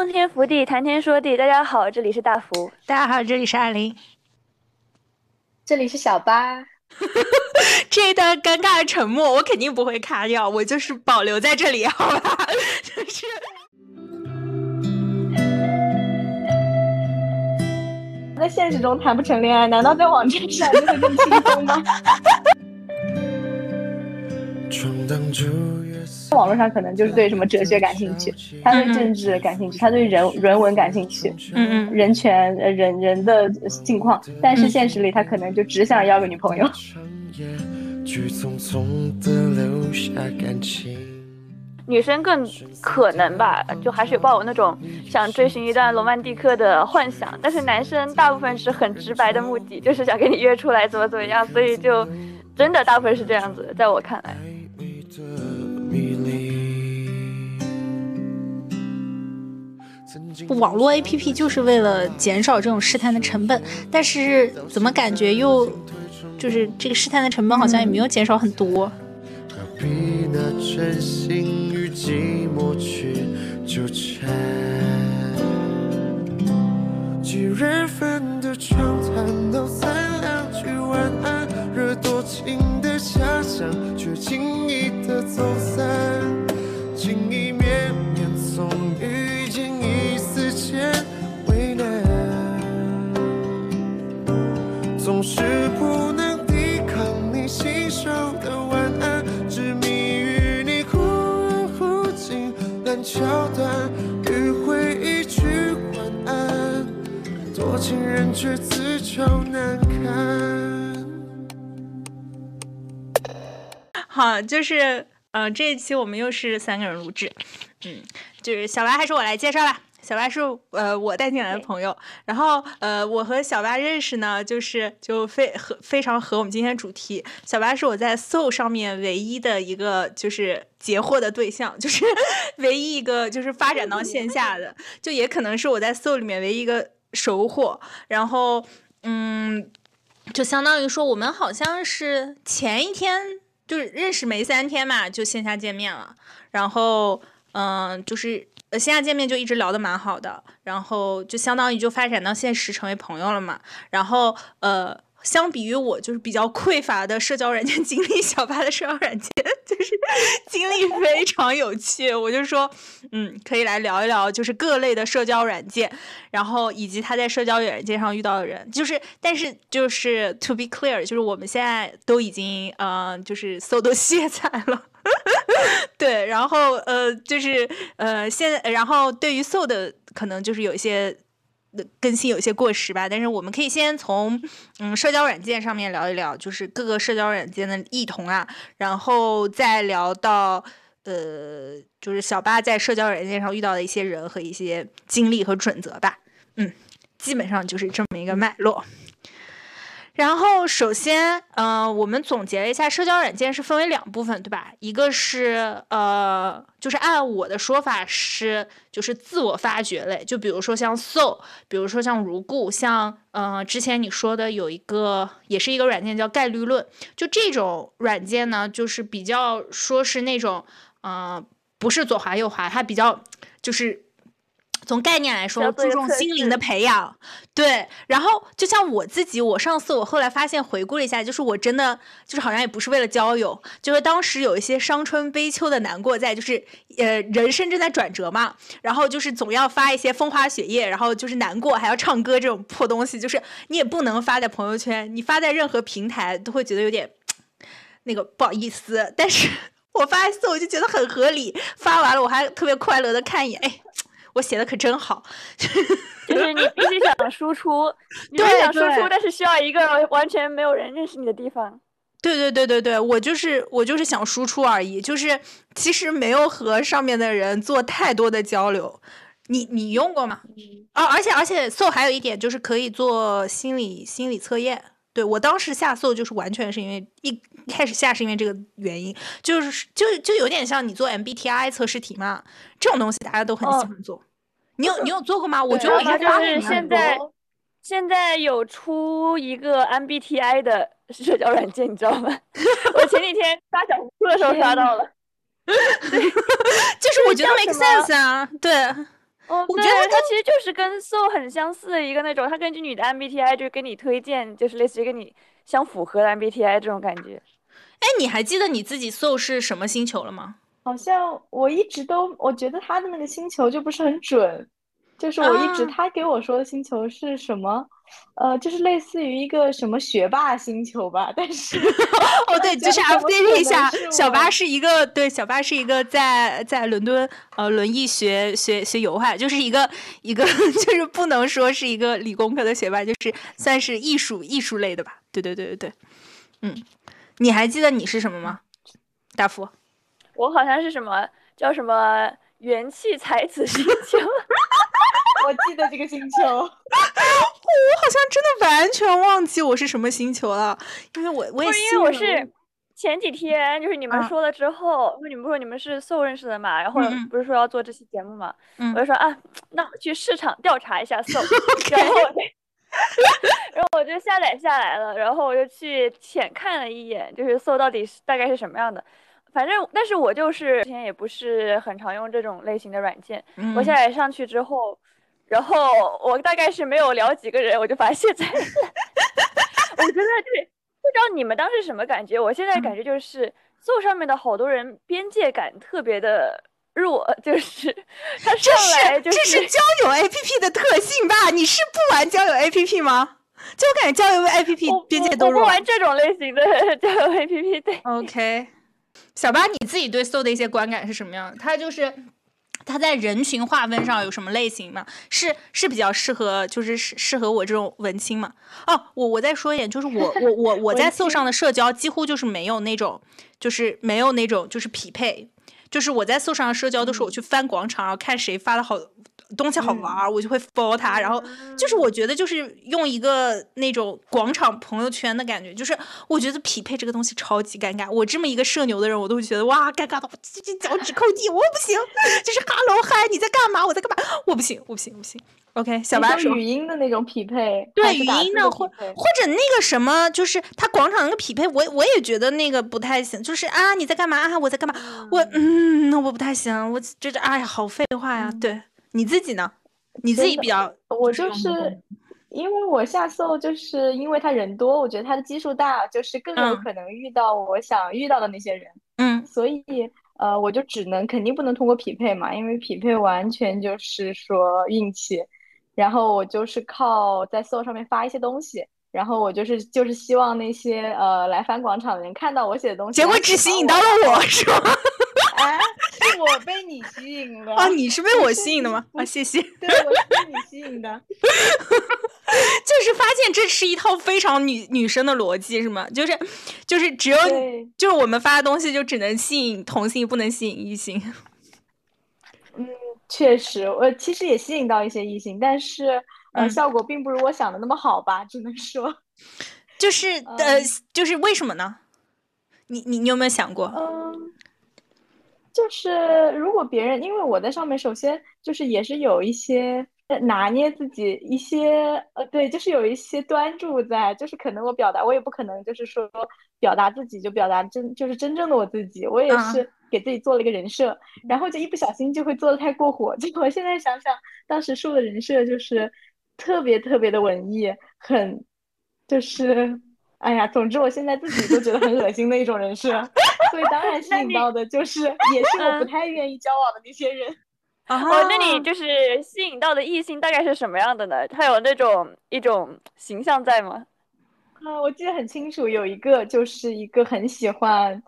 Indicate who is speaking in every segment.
Speaker 1: 洞天福地，谈天说地。大家好，这里是大福。
Speaker 2: 大家好，这里是艾琳。
Speaker 3: 这里是小八。
Speaker 2: 这一段尴尬的沉默，我肯定不会卡掉，我就是保留在这里，好吧？就是。
Speaker 3: 在现实中谈不成恋爱，难道在网站上就会更轻松吗？网络上可能就是对什么哲学感兴趣，他对政治感兴趣，他对人人文感兴趣，
Speaker 2: 嗯
Speaker 3: 嗯，人权呃人人的境况，但是现实里他可能就只想要个女朋友。
Speaker 1: 女生更可能吧，就还是抱有那种想追寻一段罗曼蒂克的幻想，但是男生大部分是很直白的目的，就是想跟你约出来怎么怎么样，所以就真的大部分是这样子，在我看来。
Speaker 2: 网络 APP 就是为了减少这种试探的成本，但是怎么感觉又就是这个试探的成本好像也没有减少很多。寂寞去纠缠，人份的床谈到三两句晚安，多情的遐想，却轻易的走散，情意绵绵总遇见一丝间为难，总是不能抵抗你信手的晚安，执迷。桥段迂回一句晚安，多情人却自找难堪。好，就是呃，这一期我们又是三个人录制，嗯，就是小白还是我来介绍吧。小白是呃我带进来的朋友，然后呃我和小白认识呢，就是就非和非常合我们今天主题。小白是我在 Soul 上面唯一的一个就是截获的对象，就是 唯一一个就是发展到线下的，就也可能是我在 Soul 里面唯一一个收获。然后嗯，就相当于说我们好像是前一天就是认识没三天嘛，就线下见面了。然后嗯，就是。呃，线下见面就一直聊得蛮好的，然后就相当于就发展到现实成为朋友了嘛。然后呃，相比于我就是比较匮乏的社交软件经历，小八的社交软件就是经历非常有趣。我就说，嗯，可以来聊一聊，就是各类的社交软件，然后以及他在社交软件上遇到的人。就是，但是就是 to be clear，就是我们现在都已经呃，就是搜都卸载了。对，然后呃，就是呃，现在，然后对于 So 的可能就是有一些更新有些过时吧，但是我们可以先从嗯社交软件上面聊一聊，就是各个社交软件的异同啊，然后再聊到呃，就是小八在社交软件上遇到的一些人和一些经历和准则吧，嗯，基本上就是这么一个脉络。然后，首先，嗯，我们总结了一下，社交软件是分为两部分，对吧？一个是，呃，就是按我的说法是，就是自我发掘类，就比如说像 Soul，比如说像如故，像，嗯，之前你说的有一个，也是一个软件叫概率论，就这种软件呢，就是比较说是那种，嗯，不是左滑右滑，它比较就是。从概念来说，注重心灵的培养，对。然后就像我自己，我上次我后来发现，回顾了一下，就是我真的就是好像也不是为了交友，就是当时有一些伤春悲秋的难过在，就是呃人生正在转折嘛，然后就是总要发一些风花雪月，然后就是难过还要唱歌这种破东西，就是你也不能发在朋友圈，你发在任何平台都会觉得有点那个不好意思。但是 我发一次我就觉得很合理，发完了我还特别快乐的看一眼，哎。我写的可真好，
Speaker 1: 就是你必须想输出，你想输出，但是需要一个完全没有人认识你的地方。
Speaker 2: 对对对对对，我就是我就是想输出而已，就是其实没有和上面的人做太多的交流。你你用过吗？啊，而且而且，so 还有一点就是可以做心理心理测验。对我当时下搜就是完全是因为一开始下是因为这个原因，就是就就有点像你做 MBTI 测试题嘛，这种东西大家都很喜欢做。你有你有做过吗？我觉得我应该
Speaker 1: 就是现在现在有出一个 MBTI 的社交软件，你知道吗？我前几天刷小红书的时候刷到了。
Speaker 2: 对，就是我觉得 make sense 啊，对。
Speaker 1: 哦，
Speaker 2: 我觉得
Speaker 1: 它其实就是跟 Soul 很相似的一个那种，它根据你的 MBTI 就是给你推荐，就是类似于跟你相符合的 MBTI 这种感觉。
Speaker 2: 哎，你还记得你自己 Soul 是什么星球了吗？
Speaker 3: 好像我一直都，我觉得他的那个星球就不是很准，就是我一直他给我说的星球是什么？呃，就是类似于一个什么学霸星球吧，但是
Speaker 2: 哦，对，就是 update 一下，小八是一个对，小八是一个在在伦敦呃轮椅学学学油画，就是一个一个 就是不能说是一个理工科的学霸，就是算是艺术艺术类的吧。对对对对对，嗯，你还记得你是什么吗？大福，
Speaker 1: 我好像是什么叫什么元气才子星球。
Speaker 3: 我记得这个星球，我
Speaker 2: 好像真的完全忘记我是什么星球了，因为我我也
Speaker 1: 因为我是前几天就是你们说了之后，因为你们不说你们是 So 认识的嘛，然后不是说要做这期节目嘛，我就说啊，那我去市场调查一下 So，然后 然后我就下载下来了，然后我就去浅看了一眼，就是 So 到底是大概是什么样的。反正，但是我就是之前也不是很常用这种类型的软件，我下载上去之后。然后我大概是没有聊几个人，我就发现在，我觉得对，不知道你们当时什么感觉？我现在感觉就是，So 上面的好多人边界感特别的弱，就是 他上来就是
Speaker 2: 这是交友 APP 的特性吧？你是不玩交友 APP 吗？就我感觉交友 APP 边界都弱。
Speaker 1: 我不玩这种类型的交友 APP。对
Speaker 2: ，OK，小八你自己对 So 的一些观感是什么样的？他就是。它在人群划分上有什么类型吗？是是比较适合，就是适适合我这种文青吗？哦，我我再说一点，就是我我我 我在 So 上的社交几乎就是没有那种，就是没有那种就是匹配，就是我在 So 上的社交都是我去翻广场，然后看谁发的好。东西好玩，我就会 follow 他，然后就是我觉得就是用一个那种广场朋友圈的感觉，就是我觉得匹配这个东西超级尴尬。我这么一个社牛的人，我都会觉得哇，尴尬的这这脚趾抠地，我不行。就是 hello 嗨，你在干嘛？我在干嘛？我不行，我不行，我不行。OK，小白说
Speaker 3: 语音的那种匹配，
Speaker 2: 对语音
Speaker 3: 的
Speaker 2: 或或者那个什么，就是他广场那个匹配，我我也觉得那个不太行。就是啊，你在干嘛啊？我在干嘛？我嗯，那我不太行。我这这哎呀，好废话呀，对。你自己呢？你自己比较，
Speaker 3: 我就是因为我下搜，就是因为他人多，我觉得他的基数大，就是更有可能遇到我想遇到的那些人。
Speaker 2: 嗯，
Speaker 3: 所以呃，我就只能肯定不能通过匹配嘛，因为匹配完全就是说运气。然后我就是靠在搜上面发一些东西，然后我就是就是希望那些呃来翻广场的人看到我写的东西，
Speaker 2: 结果只吸引到了 我，是吗？
Speaker 3: 哎，是我被你吸引了啊！
Speaker 2: 你是被我吸引的吗？啊，谢谢。
Speaker 3: 对，我是被你吸引的。
Speaker 2: 就是发现这是一套非常女女生的逻辑，是吗？就是，就是只有就是我们发的东西就只能吸引同性，不能吸引异性。
Speaker 3: 嗯，确实，我其实也吸引到一些异性，但是呃，效果并不如我想的那么好吧？只能说，
Speaker 2: 就是呃，就是为什么呢？你你你有没有想过？
Speaker 3: 嗯。就是如果别人，因为我在上面，首先就是也是有一些拿捏自己一些，呃，对，就是有一些端住在，就是可能我表达，我也不可能就是说表达自己就表达真，就是真正的我自己，我也是给自己做了一个人设，然后就一不小心就会做的太过火。结果现在想想，当时树的人设就是特别特别的文艺，很就是。哎呀，总之我现在自己都觉得很恶心的一种人设，所以当然 吸引到的就是也是我不太愿意交往的那些人。
Speaker 1: 哦，那你就是吸引到的异性大概是什么样的呢？他有那种一种形象在吗？
Speaker 3: 啊，我记得很清楚，有一个就是一个很喜欢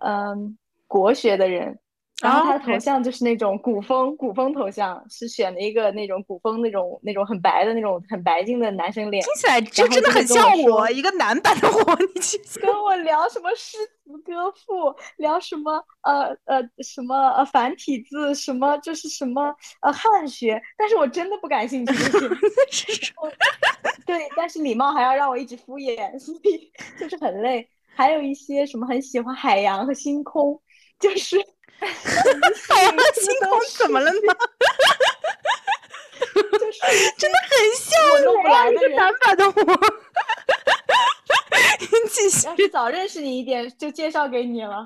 Speaker 3: 嗯国学的人。然后他的头像就是那种古风古风头像，是选了一个那种古风那种那种很白的那种很白净的男生脸，
Speaker 2: 听起来就真的很像我一个男版的我。你去
Speaker 3: 跟我聊什么诗词歌赋，聊什么呃呃什么呃繁体字，什么就是什么呃汉学，但是我真的不感兴趣。对，但是礼貌还要让我一直敷衍，所以 就是很累。还有一些什么很喜欢海洋和星空，就是。
Speaker 2: 海洋星空怎么了呢？
Speaker 3: 就是
Speaker 2: 真的很像我，一个男版的我。
Speaker 3: 要是早认识你一点，就介绍给你了。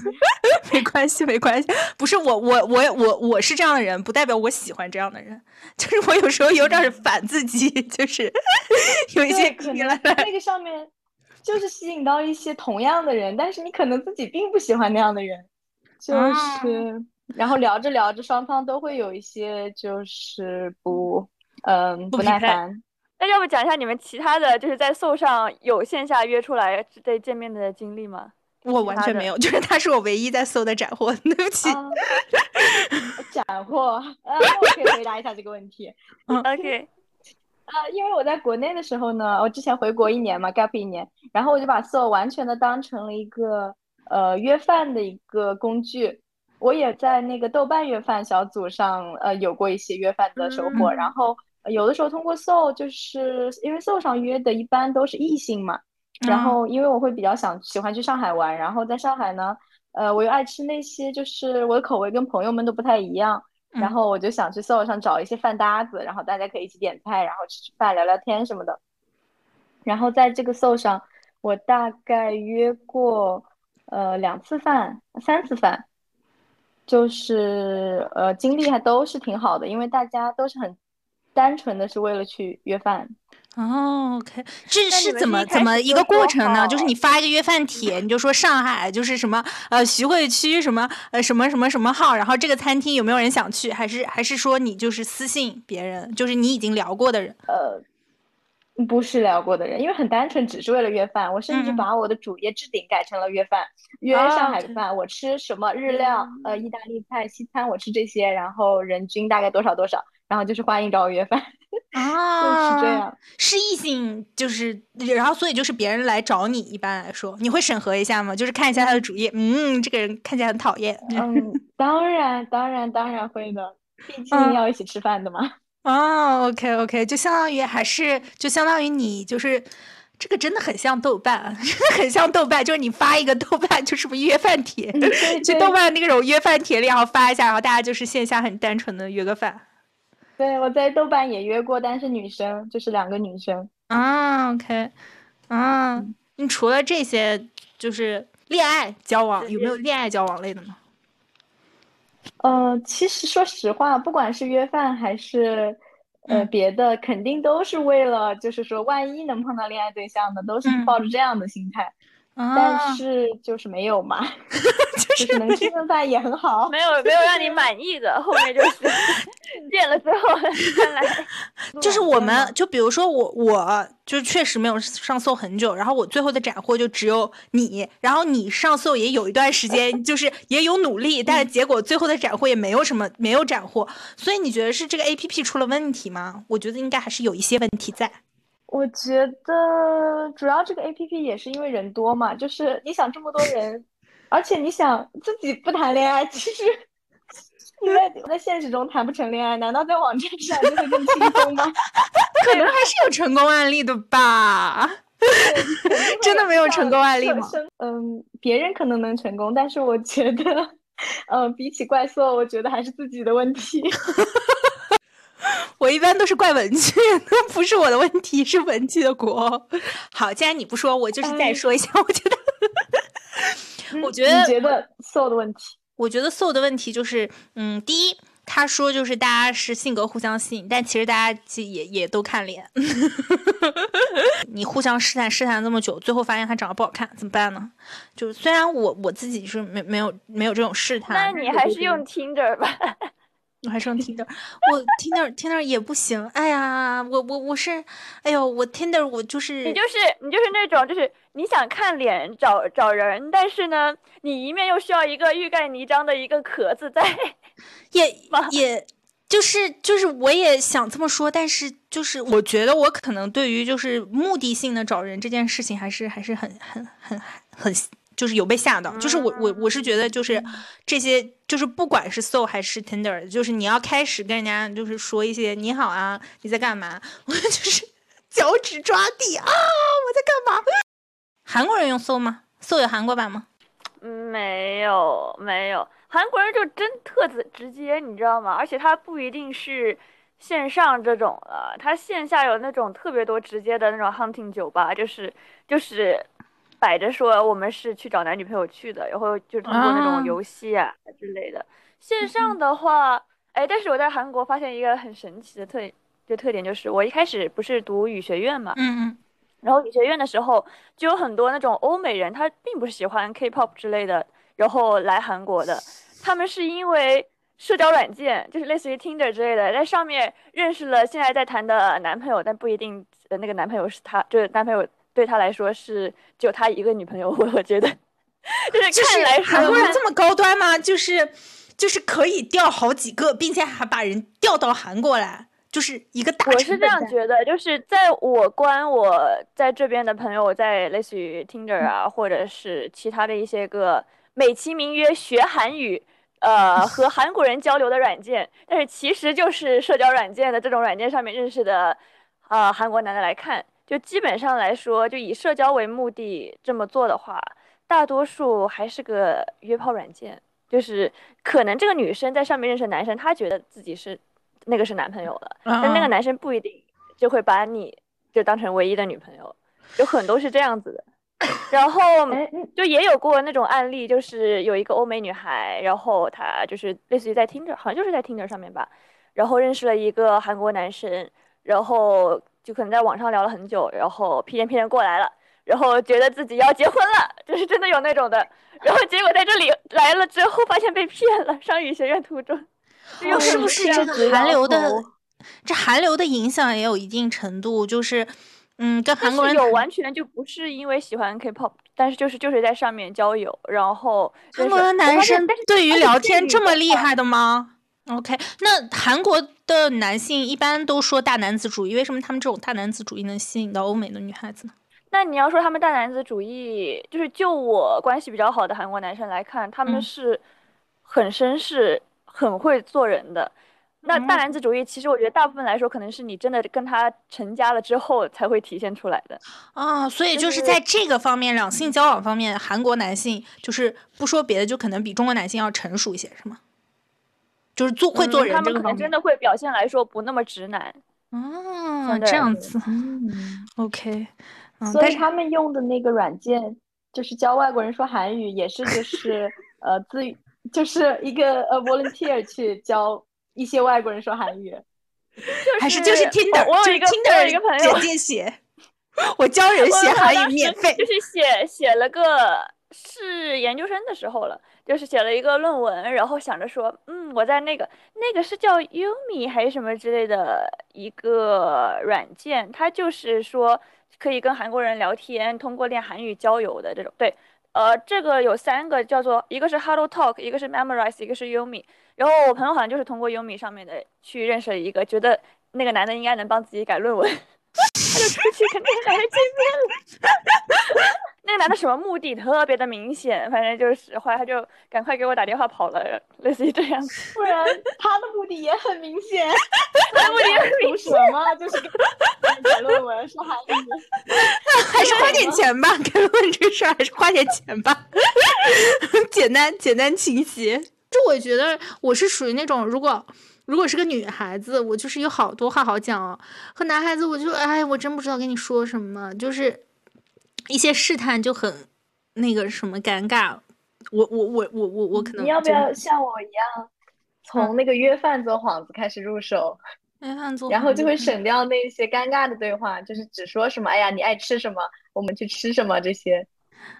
Speaker 2: 没关系，没关系，不是我，我，我，我，我是这样的人，不代表我喜欢这样的人，就是我有时候有点反自己，就是有一些
Speaker 3: 可能那个上面就是吸引到一些同样的人，但是你可能自己并不喜欢那样的人，就是，然后聊着聊着，双方都会有一些就是不，嗯，不耐烦。
Speaker 1: 那要不讲一下你们其他的就是在 SO 上有线下约出来再见面的经历吗？
Speaker 2: 我完全没有，就是他是我唯一在搜的斩获。对不起，
Speaker 3: 斩获。呃，我可以回答一下这个问题。
Speaker 1: OK。
Speaker 3: 呃，因为我在国内的时候呢，我之前回国一年嘛，gap 一年，然后我就把 Soul 完全的当成了一个呃约饭的一个工具。我也在那个豆瓣约饭小组上呃有过一些约饭的收获，然后有的时候通过 Soul，就是因为 Soul 上约的一般都是异性嘛。然后，因为我会比较想喜欢去上海玩，然后在上海呢，呃，我又爱吃那些，就是我的口味跟朋友们都不太一样，然后我就想去 SO 上找一些饭搭子，然后大家可以一起点菜，然后吃吃饭、聊聊天什么的。然后在这个 SO 上，我大概约过呃两次饭、三次饭，就是呃经历还都是挺好的，因为大家都是很单纯的是为了去约饭。
Speaker 2: 哦，OK，这是怎么怎么一个过程呢？就是你发一个约饭帖，你就说上海就是什么呃徐汇区什么呃什么什么什么号，然后这个餐厅有没有人想去？还是还是说你就是私信别人，就是你已经聊过的人？
Speaker 3: 呃，不是聊过的人，因为很单纯，只是为了约饭。我甚至把我的主页置顶改成了约饭，约上海饭，我吃什么日料，呃，意大利菜、西餐，我吃这些，然后人均大概多少多少，然后就是欢迎找我约饭。啊，是这样，
Speaker 2: 是异性，就是，然后所以就是别人来找你，一般来说，你会审核一下吗？就是看一下他的主页，嗯，这个人看起来很讨厌。
Speaker 3: 嗯，当然，当然，当然会的，毕竟要一起吃饭的嘛。
Speaker 2: 哦，OK，OK，就相当于还是就相当于你就是这个真的很像豆瓣，真的很像豆瓣，就是你发一个豆瓣就是不约饭帖，去豆瓣那种约饭帖里然后发一下，然后大家就是线下很单纯的约个饭。
Speaker 3: 对，我在豆瓣也约过，但是女生就是两个女生
Speaker 2: 啊。OK，啊，你除了这些，就是恋爱交往，有没有恋爱交往类的呢？
Speaker 3: 呃，其实说实话，不管是约饭还是呃别的，肯定都是为了，就是说万一能碰到恋爱对象的，都是抱着这样的心态。但是就是没有嘛，就是能吃顿饭也很好。
Speaker 1: 没有没有让你 满意的，后面就是 见了之后，再来
Speaker 2: 就是我们就比如说我我就确实没有上搜很久，然后我最后的斩获就只有你，然后你上搜也有一段时间，就是也有努力，但是结果最后的斩获也没有什么没有斩获，所以你觉得是这个 A P P 出了问题吗？我觉得应该还是有一些问题在。
Speaker 3: 我觉得主要这个 A P P 也是因为人多嘛，就是你想这么多人，而且你想自己不谈恋爱，其实因为在现实中谈不成恋爱，难道在网站上就会更轻松吗？
Speaker 2: 可能还是有成功案例的吧。真的没有成功案例吗？
Speaker 3: 嗯，别人可能能成功，但是我觉得，嗯，比起怪兽，我觉得还是自己的问题。
Speaker 2: 我一般都是怪文具，那不是我的问题，是文具的锅。好，既然你不说，我就是再说一下。我觉得，我觉得，
Speaker 3: 你觉得 so 的问题？
Speaker 2: 我觉得 so 的问题就是，嗯，第一，他说就是大家是性格互相吸引，但其实大家其实也也都看脸。你互相试探试探这么久，最后发现他长得不好看，怎么办呢？就是虽然我我自己是没没有没有这种试探，
Speaker 1: 那你还是用 Tinder 吧。
Speaker 2: 我还上 Tinder，我 Tinder Tinder 也不行。哎呀，我我我是，哎呦，我 Tinder 我就是
Speaker 1: 你就是你就是那种就是你想看脸找找人，但是呢，你一面又需要一个欲盖弥彰的一个壳子在，
Speaker 2: 也 也就是就是我也想这么说，但是就是我觉得我可能对于就是目的性的找人这件事情还是还是很很很很。就是有被吓到，就是我我我是觉得就是这些就是不管是 So 还是 tender，就是你要开始跟人家就是说一些你好啊，你在干嘛？我就是 脚趾抓地啊，我在干嘛？韩国人用 So 吗？So 有韩国版吗？
Speaker 1: 没有没有，韩国人就真特直直接，你知道吗？而且他不一定是线上这种的，他线下有那种特别多直接的那种 hunting 酒吧，就是就是。摆着说我们是去找男女朋友去的，然后就通过那
Speaker 2: 啊。
Speaker 1: 种游戏啊之类的。线上的话，哎，但是我在韩国发现一个很神奇的特就特点，就是我一开始不是读语学院嘛，
Speaker 2: 嗯嗯。
Speaker 1: 然后语学院的时候就有很多那种欧美人，他并不是喜欢 K-pop 之类的，然后来韩国的，他们是因为社交软件，就是类似于 Tinder 之类的，在上面认识了现在在谈的男朋友，但不一定呃那个男朋友是他，就是男朋友对他来说是只有他一个女朋友，我我觉得就是看来说
Speaker 2: 韩国人这么高端吗？就是就是可以调好几个，并且还把人调到韩国来，就是一个大
Speaker 1: 我是这样觉得，就是在我观我在这边的朋友，在类似于 Tinder 啊，或者是其他的一些个美其名曰学韩语，呃，和韩国人交流的软件，但是其实就是社交软件的这种软件上面认识的，呃，韩国男的来看，就基本上来说，就以社交为目的这么做的话，大多数还是个约炮软件，就是可能这个女生在上面认识男生，她觉得自己是那个是男朋友了。但那个
Speaker 2: 嗯
Speaker 1: 男生不一定就会把你就当成唯一的女朋友，有很多是这样子的。然后就也有过那种案例，就是有一个欧美女孩，然后她就是类似于在 Tinder，好像就是在 Tinder 上面吧，然后认识了一个韩国男生，然后就可能在网上聊了很久，然后屁颠屁颠过来了，然后觉得自己要结婚了，就是真的有那种的，然后结果在这里来了之后发现被骗了，上语学院途中，就有
Speaker 2: 哦，是不是这个韩流的这韩流的影响也有一定程度，就是嗯，跟韩国人有
Speaker 1: 完全就不是因为喜欢 K-pop，但是就是就是在上面交友，然后
Speaker 2: 韩国的男生对于聊天
Speaker 1: 这
Speaker 2: 么厉害的吗？OK，那韩国的男性一般都说大男子主义，为什么他们这种大男子主义能吸引到欧美的女孩子呢？
Speaker 1: 那你要说他们大男子主义，就是就我关系比较好的韩国男生来看，他们
Speaker 2: 嗯
Speaker 1: 是很绅士、很会做人的。那大
Speaker 2: 嗯
Speaker 1: 男子主义，其实我觉得大部分来说，可能是你真的跟他成家了之后才会体现出来的。
Speaker 2: 啊，所以
Speaker 1: 就
Speaker 2: 就是
Speaker 1: 是
Speaker 2: 在这个方面，两性交往方面，韩国男性就是不说别的，就可能比中国男性要成熟一些，是吗？就是做会做
Speaker 1: 嗯他们
Speaker 2: 人这个方面。
Speaker 1: 可能真的会表现来说不那么直男。
Speaker 2: 哦，
Speaker 1: 相对来说
Speaker 2: 这样子
Speaker 3: 嗯，，
Speaker 2: OK，嗯，
Speaker 3: 所以
Speaker 2: 但是
Speaker 3: 他们用的那个软件，就是教外国人说韩语，也是就是 呃自就是一个呃 volunteer 去教一些外国人说韩语。
Speaker 2: 还是就是
Speaker 1: 我
Speaker 2: Tinder，
Speaker 1: 我有一个我
Speaker 2: Tinder
Speaker 1: 一个朋友
Speaker 2: 简介写，我教人写韩语免费
Speaker 1: 就。是写写了个是研究生的时候了，就是写了一个论文，然后想着说，嗯，我在那个那个是叫 Umi 还是什么之类的一个软件，它就是说可以跟韩国人聊天，通过练韩语交友的这种。对，呃，这个有三个叫做，一个是 Hello Talk，一个是 Memorize，一个是 Umi。然后我朋友好像就是通过 Umi 上面的去认识了一个，觉得那个男的应该能帮自己改论文，他就出去跟那个男的见面了。那个男的什么目的特别的明显，反正就是后来他就赶快给我打电话跑了，类似于这样。
Speaker 3: 不然他的目的也很明显，
Speaker 1: 他的目的也很
Speaker 3: 读什么就是给写论文说韩语。
Speaker 2: 还是花点钱吧，改论文这个事儿还是花点钱吧，简单简单清晰。就我觉得我是属于那种，如果如果是个女孩子，我就是有好多话好讲哦；和男孩子，我就哎，我真不知道跟你说什么，就是一些试探就很那个什么尴尬。我我我我我我可能
Speaker 3: 你要不要像我一样，从那个约饭做幌子开始入手，
Speaker 2: 约饭做，
Speaker 3: 然后就会省掉那些尴尬的对话，就是只说什么“哎呀，你爱吃什么，我们去吃什么”这些，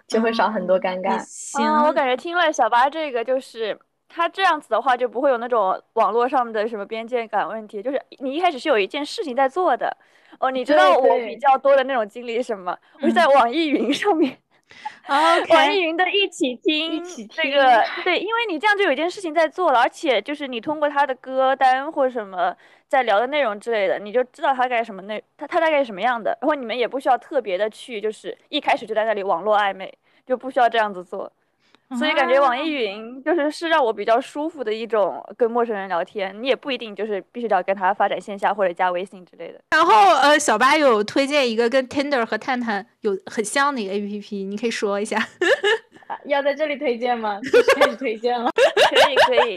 Speaker 3: 就会少很多尴
Speaker 2: 也
Speaker 3: 尬。
Speaker 2: 行，
Speaker 1: 啊，我感觉听了小八这个，就是他这样子的话，就不会有那种网络上的什么边界感问题。就是你一开始是有一件事情在做的，哦，你知道我比较多的那种经历是什么？我是在网易云上面。网易云的一起听，
Speaker 3: 一起
Speaker 1: 这个对，因为你这样就有一件事情在做了，而且就是你通过他的歌单或什么在聊的内容之类的，你就知道他大概什么内，他他大概是什么样的，然后你们也不需要特别的去，就是一开始就在那里网络暧昧，就不需要这样子做。所以感觉网易云就是是让我比较舒服的一种跟陌生人聊天，你也不一定就是必须要跟他发展线下或者加微信之类的。
Speaker 2: 然后呃，小八有推荐一个跟 Tinder 和探探有很像的一个 APP，你可以说一下。
Speaker 3: 啊要在这里推荐吗？就是开始推荐了。
Speaker 1: 可以可以，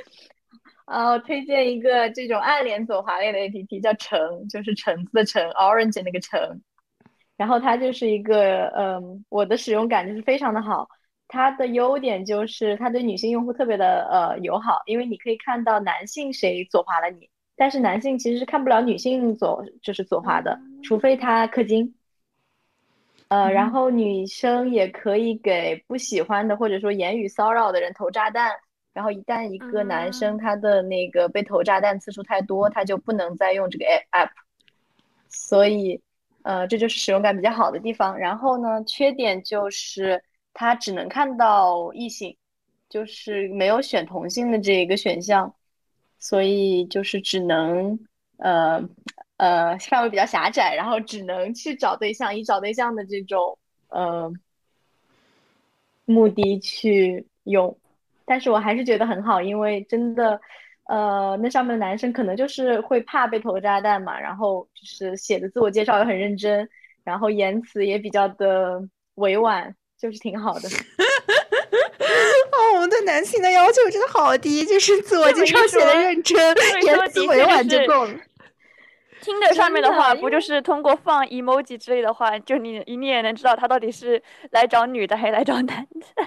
Speaker 3: 啊，我推荐一个这种暗恋左滑类的 APP，叫橙，就是橙子的橙，orange 那个橙。然后它就是一个，嗯，我的使用感就是非常的好。它的优点就是它对女性用户特别的呃友好，因为你可以看到男性谁左滑了你，但是男性其实是看不了女性左就是左滑的，除非他氪金。呃，然后女生也可以给不喜欢的或者说言语骚扰的人投炸弹，然后一旦一个男生他的那个被投炸弹次数太多，他就不能再用这个 app，所以。呃，这就是使用感比较好的地方。然后呢，缺点就是他只能看到异性，就是没有选同性的这一个选项，所以就是只能呃呃范围比较狭窄，然后只能去找对象，以找对象的这种呃目的去用。但是我还是觉得很好，因为真的。呃，那上面的男生可能就是会怕被投炸弹嘛，然后就是写的自我介绍也很认真，然后言辞也比较的委婉，就是挺好的。
Speaker 2: 哦，我们对男性的要求真的好低，就是自我介绍写的认真，言辞委婉就够了。
Speaker 1: 听的上面的话，不就是通过放 emoji 之类的话，就你你也能知道他到底是来找女的还是来找男的。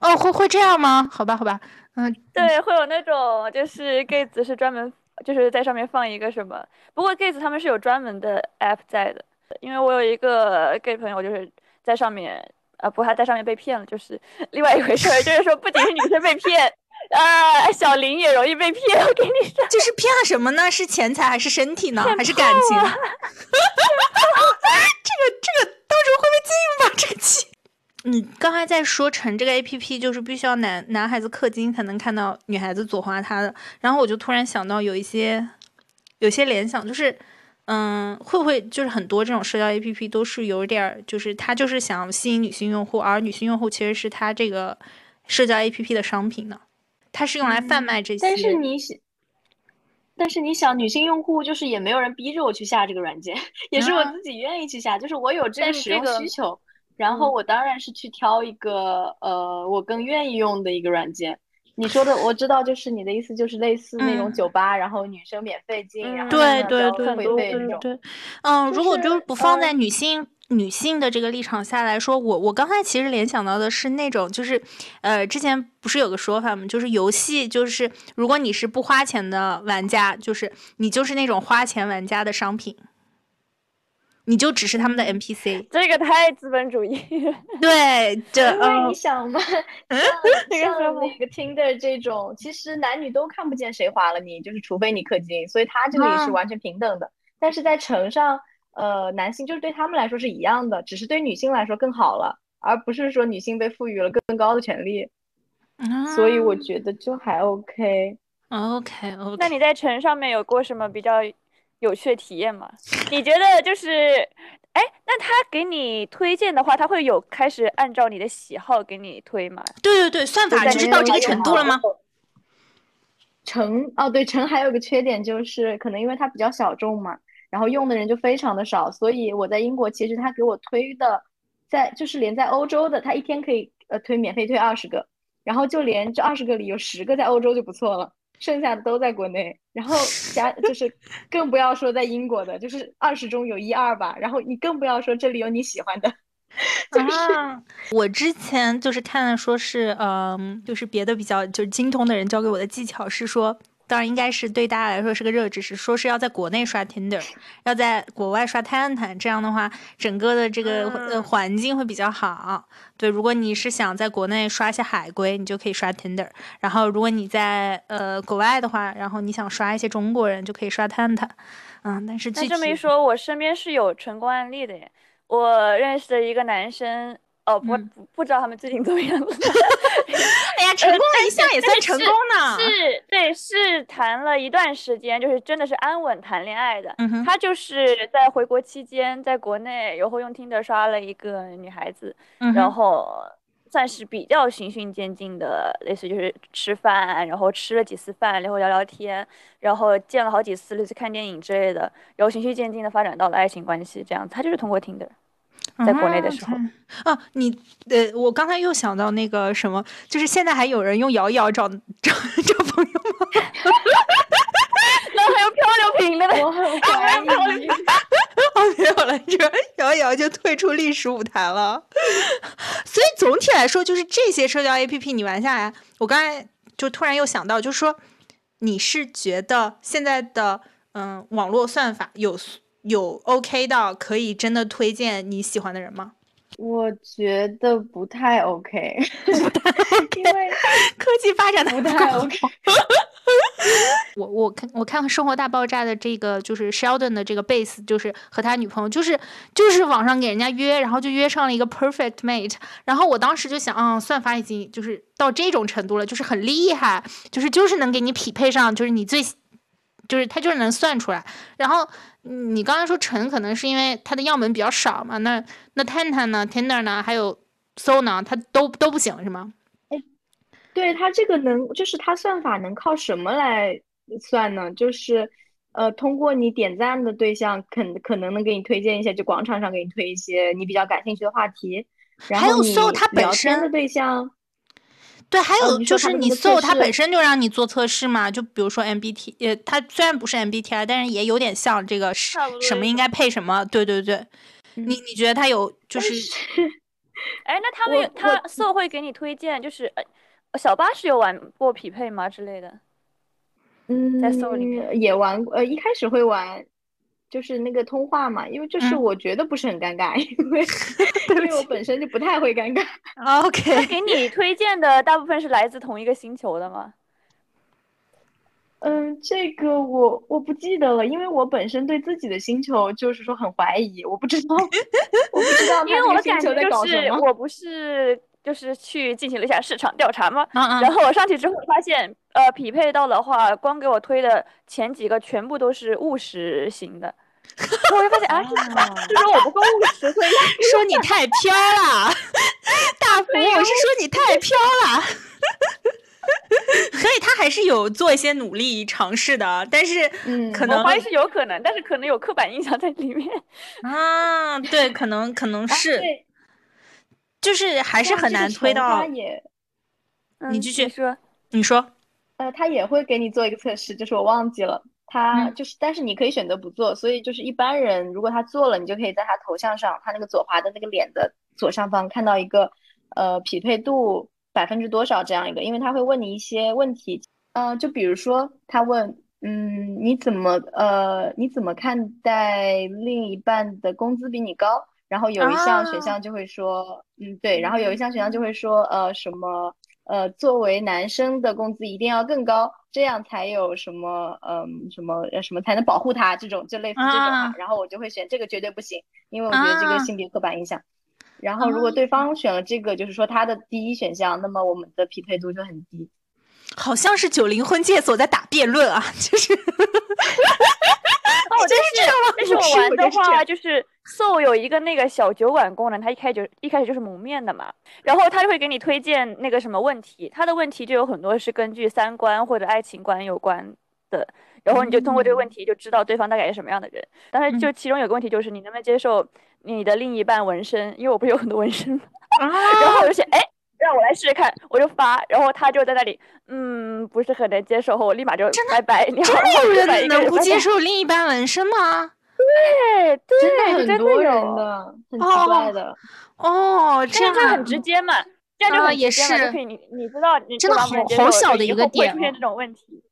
Speaker 2: 哦，会会这样吗？好吧，好吧。嗯，
Speaker 1: 对，会有那种就是 gay 子是专门就是在上面放一个什么，不过 gay 子他们是有专门的 app 在的，因为我有一个 gay 朋友就是在上面，呃，不过他在上面被骗了，就是另外一回事儿，就是说不仅是女生被骗，啊，小林也容易被骗，我跟你说，
Speaker 2: 就是骗了什么呢？是钱财还是身体呢？还是感情？这个这个到时候会不会禁吧？这个期。你刚才在说成这个 A P P 就是必须要男男孩子氪金才能看到女孩子左滑他的，然后我就突然想到有一些有些联想，就是嗯，会不会就是很多这种社交 A P P 都是有点儿，就是他就是想吸引女性用户，而女性用户其实是他这个社交 A P P 的商品呢？它是用来贩卖这些。
Speaker 3: 但是你想，但是你想，女性用户就是也没有人逼着我去下这个软件，也是我自己愿意去下，就是我有这个使用需求。然后我当然是去挑一个呃，我更愿意用的一个软件。你说的我知道，就是你的意思，就是类似那种酒吧，然后女生免费进，然后
Speaker 2: 对对
Speaker 3: 对对对对。
Speaker 2: 嗯，如果就是不放在女性女性的这个立场下来说，我我刚才其实联想到的是那种，就是呃，之前不是有个说法吗？就是游戏，就是如果你是不花钱的玩家，就是你就是那种花钱玩家的商品。你就只是他们的 NPC，
Speaker 1: 这个太资本主义。
Speaker 2: 对，这
Speaker 3: 因为你想吧，像像那个 Tinder 这种，其实男女都看不见谁划了你，就是除非你氪金，所以他这里是完全平等的。但是在城上，呃，男性就是对他们来说是一样的，只是对女性来说更好了，而不是说女性被赋予了更高的权利。所以我觉得就还
Speaker 2: OK。OK OK。
Speaker 1: 那你在城上面有过什么比较？有趣的体验吗？你觉得就是，哎，那他给你推荐的话，他会有开始按照你的喜好给你推吗？
Speaker 2: 对对对，算法就是到这个程度了吗？
Speaker 3: 橙哦，对，橙还有个缺点就是，可能因为它比较小众嘛，然后用的人就非常的少，所以我在英国其实他给我推的，在就是连在欧洲的，他一天可以呃推免费推二十个，然后就连这二十个里有十个在欧洲就不错了。剩下的都在国内，然后加就是更不要说在英国的，就是二十中有一二吧。然后你更不要说这里有你喜欢的。就是
Speaker 2: 我之前就是看说是，嗯，就是别的比较就是精通的人教给我的技巧是说。当然应该是对大家来说是个热知识，说是要在国内刷 Tinder，要在国外刷探探，这样的话整个的这个呃环境会比较好。对，如果你是想在国内刷一些海归，你就可以刷 Tinder；然后如果你在呃国外的话，然后你想刷一些中国人，就可以刷探探。嗯，但是
Speaker 1: 这么一说，我身边是有成功案例的耶。我认识的一个男生。哦，不不不知道他们最近怎么样了。
Speaker 2: 哎呀，成功了一下也算成功呢。
Speaker 1: 是，对，是谈了一段时间，就是真的是安稳谈恋爱的。他就是在回国期间，在国内，然后用听的刷了一个女孩子，然后算是比较循序渐进的，类似就是吃饭，然后吃了几次饭，然后聊聊天，然后见了好几次，类似看电影之类的，然后循序渐进的发展到了爱情关系，这样子。他就是通过听的。在国内的时候，
Speaker 2: 啊，你呃，我刚才又想到那个什么，就是现在还有人用摇一摇找找找朋友吗？
Speaker 1: 那还有漂流瓶的呢？
Speaker 3: 我很 怀疑。
Speaker 2: 哦，没有了，这摇一摇就退出历史舞台了。所以总体来说，就是这些社交 APP 你玩下来，我刚才就突然又想到，就是说你是觉得现在的嗯网络算法有有 OK 到可以真的推荐你喜欢的人吗？
Speaker 3: 我觉得不太 OK，因为
Speaker 2: 科技发展的
Speaker 3: 不太 OK。
Speaker 2: 我我看我看《生活大爆炸》的这个就是 Sheldon 的这个 base，就是和他女朋友就是就是网上给人家约，然后就约上了一个 perfect mate。然后我当时就想，嗯，算法已经就是到这种程度了，就是很厉害，就是就是能给你匹配上，就是你最就是他就是能算出来。然后你刚才说陈可能是因为他的样本比较少嘛？那那 Tantan 呢？Tinder 呢？还有 So 呢？它都都不行是吗？
Speaker 3: 对它这个能，就是它算法能靠什么来算呢？就是，呃，通过你点赞的对象，肯可能能给你推荐一些，就广场上给你推一些你比较感兴趣的话题。然后你
Speaker 2: 聊
Speaker 3: 天的对象，
Speaker 2: 对，还有就是你搜它本身就让你做测试嘛，就比如说 MBT，呃，它虽然不是 MBTI，但是也有点像这个什么应该配什么。对对对，你你觉得它有就是？
Speaker 1: 哎，那他们他搜会给你推荐，就是。小八是有玩过匹配吗之类的？
Speaker 3: 嗯，
Speaker 1: 在搜里面
Speaker 3: 也玩过。呃，一开始会玩，就是那个通话嘛，因为就是我觉得不是很尴尬，因为 因为我本身就不太会尴尬。
Speaker 2: OK，
Speaker 1: 给你推荐的大部分是来自同一个星球的吗？
Speaker 3: 嗯，这个我我不记得了，因为我本身对自己的星球就是说很怀疑，我不知道，我不知道
Speaker 1: 因为我
Speaker 3: 的星球在搞什么。
Speaker 1: 我不是。就是去进行了一下市场调查嘛，然后我上去之后发现，呃，匹配到的话，光给我推的前几个全部都是务实型的，我就发现啊，就说我不够务实，所以
Speaker 2: 说你太飘了，大福，我是说你太飘了，所以他还是有做一些努力尝试的，但是嗯，可能
Speaker 1: 我怀疑是有可能，但是可能有刻板印象在里面
Speaker 2: 啊，对，可能可能。是。就是还是很难推到。你继续
Speaker 1: 说，
Speaker 2: 你说。
Speaker 3: 呃，他也会给你做一个测试，就是我忘记了，他就是，但是你可以选择不做。所以就是一般人如果他做了，你就可以在他头像上，他那个左滑的那个脸的左上方看到一个呃匹配度百分之多少这样一个，因为他会问你一些问题，嗯，就比如说他问，嗯，你怎么呃你怎么看待另一半的工资比你高？然后有一项选项就会说，嗯，对，然后有一项选项就会说，呃，什么，呃，作为男生的工资一定要更高，这样才有什么，嗯，什么什么才能保护他这种，就类似这种嘛。然后我就会选这个绝对不行，因为我觉得这个性别刻板印象。然后如果对方选了这个，就是说他的第一选项，那么我们的匹配度就很低。
Speaker 2: 好像是九零婚介所在打辩论啊，就是。
Speaker 1: 哦，就是这样吗？但是我玩的话，就是 So 有一个那个小酒馆功能，它一开就一开始就是蒙面的嘛，然后它就会给你推荐那个什么问题，它的问题就有很多是根据三观或者爱情观有关的，然后你就通过这个问题就知道对方大概是什么样的人。但是就其中有个问题就是你能不能接受你的另一半纹身？因为我不是有很多纹身，然后我就想，哎。让我来试试看，我就发，然后他就在那里，嗯，不是很能接受，我立马就拜拜。真
Speaker 2: 的有人能不接受另一半纹身吗？
Speaker 1: 对对，
Speaker 3: 真的很多人的，很奇怪的。
Speaker 2: 哦，这样
Speaker 1: 就很直接嘛，这样就很
Speaker 2: 也是。
Speaker 1: 你你知道，你
Speaker 2: 真的好好小的一个点，
Speaker 1: 会出现这种问题。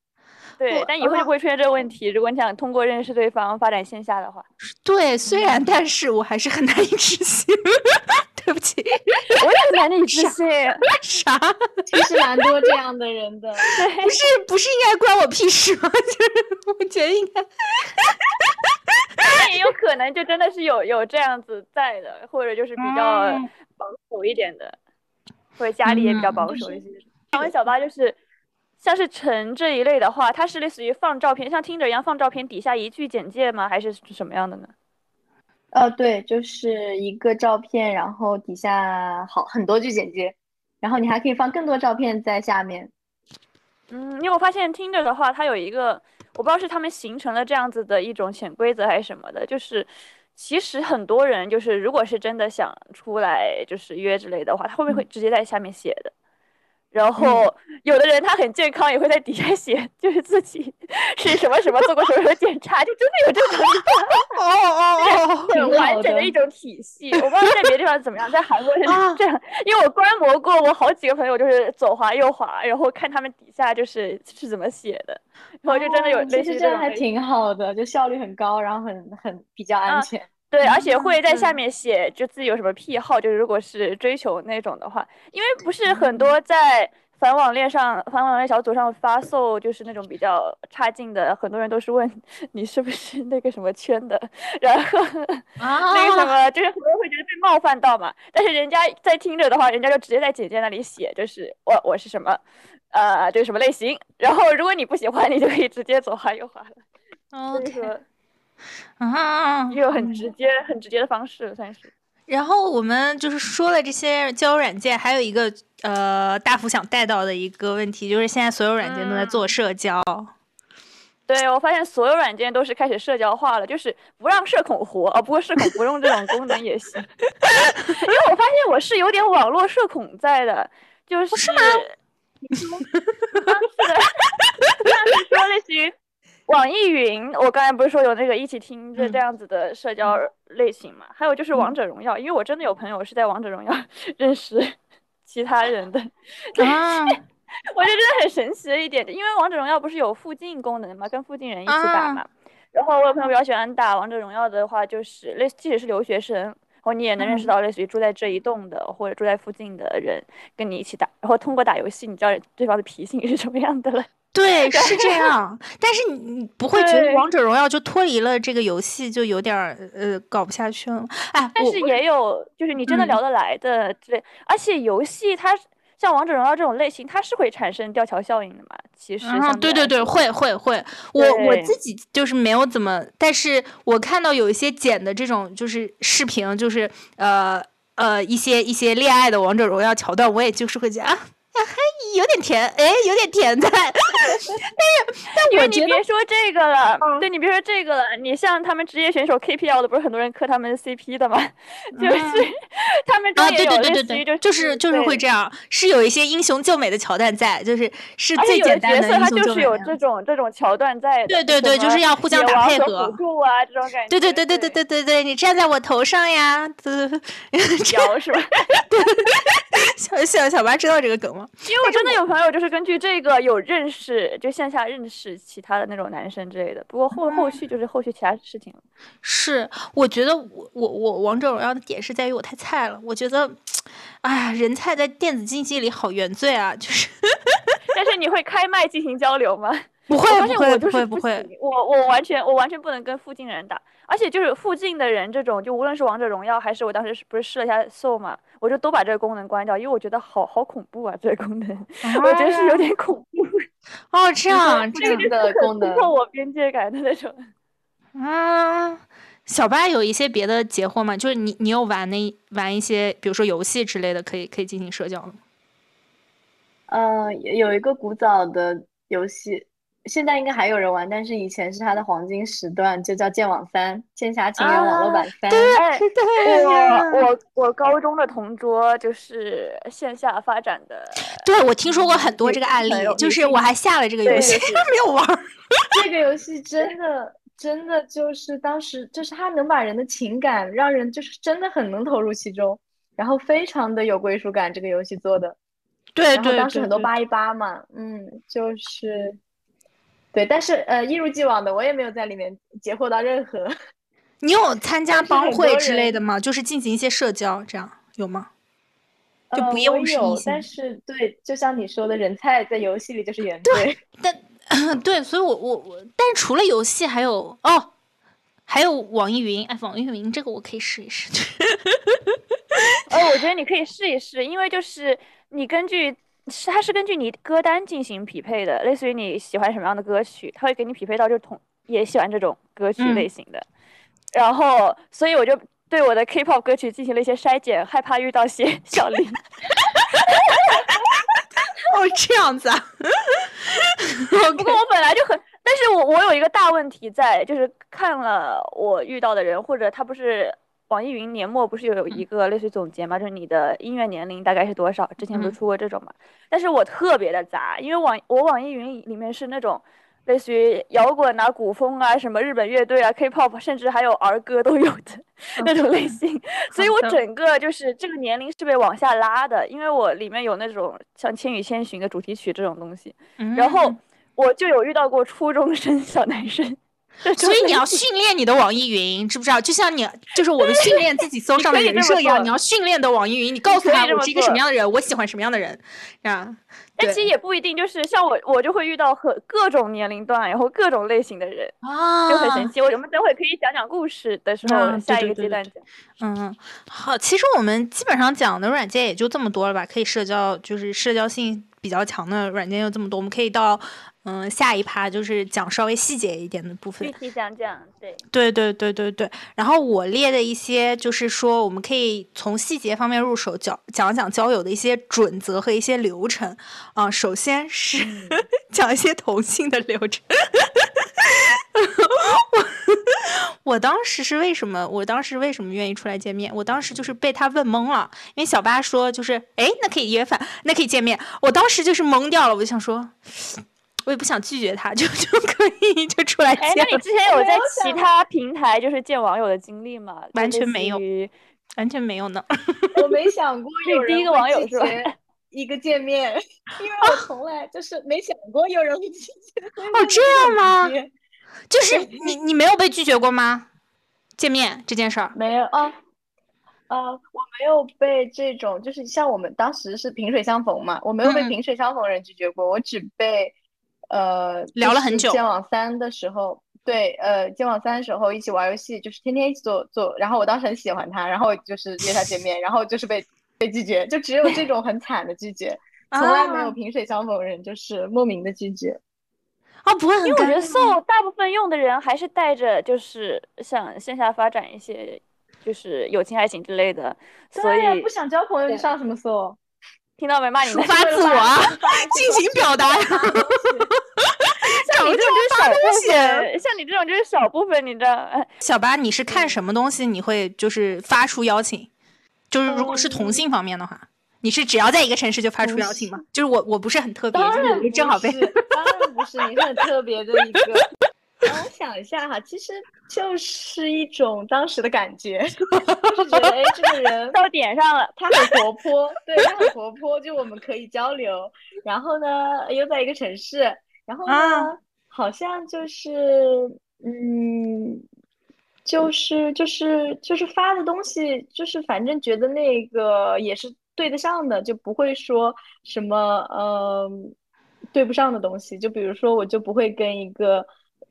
Speaker 1: 对，但以后就不会出现这个问题。如果你想通过认识对方发展线下的话，
Speaker 2: 对，虽然但是我还是很难以置信。对不起，
Speaker 1: 我也很难以置信。
Speaker 2: 啥？
Speaker 3: 其实蛮多这样的人的。
Speaker 2: 不是，不是应该关我屁事吗？就是我觉得应该。
Speaker 1: 那也有可能，就真的是有有这样子在的，或者就是比较保守一点的，或者家里也比较保守一些。想问小八，就是像是陈这一类的话，它是类似于放照片，像听着一样放照片，底下一句简介吗？还是什么样的呢？
Speaker 3: 呃，对，就是一个照片，然后底下好很多句简介，然后你还可以放更多照片在下面。
Speaker 1: 嗯，因为我发现听着的话，它有一个，我不知道是他们形成了这样子的一种潜规则还是什么的，就是其实很多人就是如果是真的想出来就是约之类的话，他会不会会直接在下面写的？然后有的人他很健康，也会在底下写，就是自己是什么什么做过什么什么检查，就真的有这种。
Speaker 2: 哦 哦哦，
Speaker 3: 挺
Speaker 1: 完整的一种体系。我不知道在别的地方怎么样，在韩国是这样，因为我观摩过，我好几个朋友就是左滑右滑，然后看他们底下就是是怎么写的，然后就真的有类似
Speaker 3: 这样还挺好的，就效率很高，然后很很比较安全。
Speaker 1: 对，而且会在下面写就自己有什么癖好，就是如果是追求那种的话，因为不是很多在。反网恋上，反网恋小组上发送就是那种比较差劲的，很多人都是问你是不是那个什么圈的，然后 那个什么，就是很多人会觉得被冒犯到嘛。但是人家在听着的话，人家就直接在简介那里写，就是我我是什么，呃，就是什么类型。然后如果你不喜欢，你就可以直接左滑右滑了。所 以说，
Speaker 2: 啊，
Speaker 1: 一个很直接、很直接的方式算是。
Speaker 2: 然后我们就是说了这些交友软件，还有一个呃大福想带到的一个问题，就是现在所有软件都在做社交。
Speaker 1: 对，我发现所有软件都是开始社交化了，就是不让社恐活啊。不过社恐不用这种功能也行，因为我发现我是有点网络社恐在的，就是。
Speaker 2: 是吗？
Speaker 1: 是的，是说类似于。网易云，我刚才不是说有那个一起听这这样子的社交类型嘛？还有就是王者荣耀，因为我真的有朋友是在王者荣耀 认识其他人的，啊，我觉得真的很神奇的一点，因为王者荣耀不是有附近功能嘛，跟附近人一起打嘛。然后我有朋友比较喜欢打王者荣耀的话，就是类即使是留学生，然后你也能认识到类似于住在这一栋的或者住在附近的人跟你一起打，然后通过打游戏，你知道对方的脾性是什么样的了。
Speaker 2: 对，是这样，但是你你不会觉得王者荣耀就脱离了这个游戏就有点呃搞不下去了？哎，
Speaker 1: 但是也有就是你真的聊得来的之类，而且游戏它像王者荣耀这种类型，它是会产生吊桥效应的嘛？其实，
Speaker 2: 对对对，会会会，我我自己就是没有怎么，但是我看到有一些剪的这种就是视频，就是呃呃一些一些恋爱的王者荣耀桥段，我也就是会讲。还有点甜，哎，有点甜 在。但是，但我
Speaker 1: 你别说这个了，对你别说这个了。你像他们职业选手 KPL 的，不是很多人磕他们 CP 的吗？就是 他们
Speaker 2: 啊，对对对对对，就是就是会这样，是有一些英雄救美的桥段在，就是是最简单的英雄救美。
Speaker 1: 就是有这种这种桥段在。
Speaker 2: 对对对，就是要互相打配合。
Speaker 1: 辅助啊，这种感觉。
Speaker 2: 对对对对对对对对，你站在我头上呀，
Speaker 1: 摇是吧？
Speaker 2: 小小小八知道这个梗吗？
Speaker 1: 因为我真的有朋友就是根据这个有认识，就线下认识其他的那种男生之类的。不过后后续就是后续其他事情了。
Speaker 2: 是，我觉得我我我王者荣耀的点是在于我太菜了。我觉得，哎，人菜在电子竞技里好原罪啊！就是，
Speaker 1: 但是你会开麦进行交流吗？
Speaker 2: 不会不会
Speaker 1: 不
Speaker 2: 会不会，
Speaker 1: 我我完全我完全不能跟附近人打。而且就是附近的人，这种就无论是王者荣耀还是我当时不是试了一下 Soul 嘛，我就都把这个功能关掉，因为我觉得好好恐怖啊，这个功能，我觉得是有点恐怖。
Speaker 2: 哦，这样
Speaker 3: 这个的功能，
Speaker 1: 突破我边界感的那种。
Speaker 2: 啊，小八有一些别的截获吗？就是你你有玩那玩一些，比如说游戏之类的，可以可以进行社交吗？
Speaker 3: 嗯，有一个古早的游戏。现在应该还有人玩，但是以前是它的黄金时段，就叫剑网三，剑侠情缘网络版三。
Speaker 2: 对对
Speaker 1: 我我我高中的同桌就是线下发展的。
Speaker 2: 对，我听说过很多这个案例，就是我还下了这个游戏，没有玩。
Speaker 3: 这个游戏真的真的就是当时就是它能把人的情感让人就是真的很能投入其中，然后非常的有归属感。这个游戏做的，
Speaker 2: 对对，
Speaker 3: 当时很多八一八嘛，嗯，就是。对，但是呃，一如既往的，我也没有在里面截获到任何。
Speaker 2: 你有参加帮会之类的吗？就是进行一些社交，这样有吗？就不用是
Speaker 3: 有，但是对，就像你说的，人菜在游戏里就是原罪。
Speaker 2: 但对，所以我我我，但除了游戏，还有哦，还有网易云。哎，网易云这个我可以试一试。
Speaker 1: 呃，我觉得你可以试一试，因为就是你根据。是，它是根据你歌单进行匹配的，类似于你喜欢什么样的歌曲，它会给你匹配到就同也喜欢这种歌曲类型的。然后，所以我就对我的 K-pop 歌曲进行了一些筛减，害怕遇到些 小林。
Speaker 2: 哦，这样子啊。
Speaker 1: 不过我本来就很，但是我我有一个大问题在，就是看了我遇到的人，或者他不是。网易云年末不是有一个类似于总结嘛？就是你的音乐年龄大概是多少？之前不是出过这种嘛？但是我特别的杂，因为网我网易云里面是那种类似于摇滚啊、古风啊、什么日本乐队啊、K-pop，甚至还有儿歌都有的。那种类型，所以我整个就是这个年龄是被往下拉的，因为我里面有那种像《千与千寻》的主题曲这种东西，然后
Speaker 2: 嗯
Speaker 1: 我就有遇到过初中生小男生，
Speaker 2: 所 以你要训练你的网易云，知不知道？就像你，就是我们训练自己搜上的人设一样，
Speaker 1: 做
Speaker 2: 你要训练的网易云，你告诉他我是一个什么样的人，我喜欢什么样的人，啊，
Speaker 1: 但其实也不一定，就是像我，我就会遇到很各种年龄段，然后各种类型的人，
Speaker 2: 啊，
Speaker 1: 就很神奇。我们等会可以讲讲故事的时候，
Speaker 2: 啊
Speaker 1: 下一个阶段讲。
Speaker 2: 嗯，好，其实我们基本上讲的软件也就这么多了吧，可以社交，就是社交性比较强的软件有这么多，我们可以到嗯下一趴，就是讲稍微细节一点的部分
Speaker 1: 具。体讲讲，对，
Speaker 2: 对对对对对，然后我列的一些就是说，我们可以从细节方面入手讲讲讲交友的一些准则和一些流程啊、首先是、讲一些同性的流程。我 我当时是为什么？我当时为什么愿意出来见面？我当时就是被他问懵了，因为小八说就是，哎，那可以约饭，那可以见面。我当时就是懵掉了，我就想说，我也不想拒绝他，就 就可以就出来
Speaker 1: 哎，
Speaker 2: 见哎。
Speaker 1: 那你之前有在其他平台就是见网友的经历吗？
Speaker 2: 完全没有完全没有呢。
Speaker 3: 我没想过
Speaker 1: 有第一个网友是吧
Speaker 3: 拒绝一个见面，因为我从来就是没想过有人会拒绝。
Speaker 2: 哦这样吗
Speaker 3: 吗？
Speaker 2: 就是你 你没有被拒绝过吗？见面这件事儿，
Speaker 3: 没有啊，呃，我没有被这种，就是像我们当时是萍水相逢嘛，我没有被萍水相逢人拒绝过，我只被呃
Speaker 2: 聊了很久
Speaker 3: 剑网三的时候，对，呃，剑网三的时候一起玩游戏，就是天天一起做做，然后我当时很喜欢他，然后就是约他见面，然后就是被被拒绝，就只有这种很惨的拒绝，从来没有
Speaker 2: 啊
Speaker 3: 萍水相逢人就是莫名的拒绝。
Speaker 2: 啊，不会很
Speaker 1: 因为我觉得 Soul 大部分用的人还是带着就是想线下发展一些就是友情、爱情之类的，所
Speaker 3: 对呀，
Speaker 1: 以
Speaker 3: 不想交朋友
Speaker 1: 你
Speaker 3: 上什么 soul？
Speaker 1: 听到没骂你
Speaker 2: 抒
Speaker 1: 呢？
Speaker 2: 发自我啊，尽情表达呀。
Speaker 1: 像你这种就是小部分，像你这种就是小部分，你知道？哎
Speaker 2: 小八，你是看什么东西你会就是发出邀请？就是如果是同性方面的话，你是只要在一个城市就发出邀请吗？就是我我不是很特别，就是正好被，
Speaker 3: 当然不是，你是很特别的一个。让我想一下哈，其实就是一种当时的感觉，就是觉得哎，这个人
Speaker 1: 到点上了，
Speaker 3: 他很活泼，对他很活泼，就我们可以交流。然后呢，又在一个城市，然后呢，
Speaker 2: 啊
Speaker 3: 好像就是嗯，就是就是就是发的东西，就是反正觉得那个也是对得上的，就不会说什么嗯、对不上的东西。就比如说，我就不会跟一个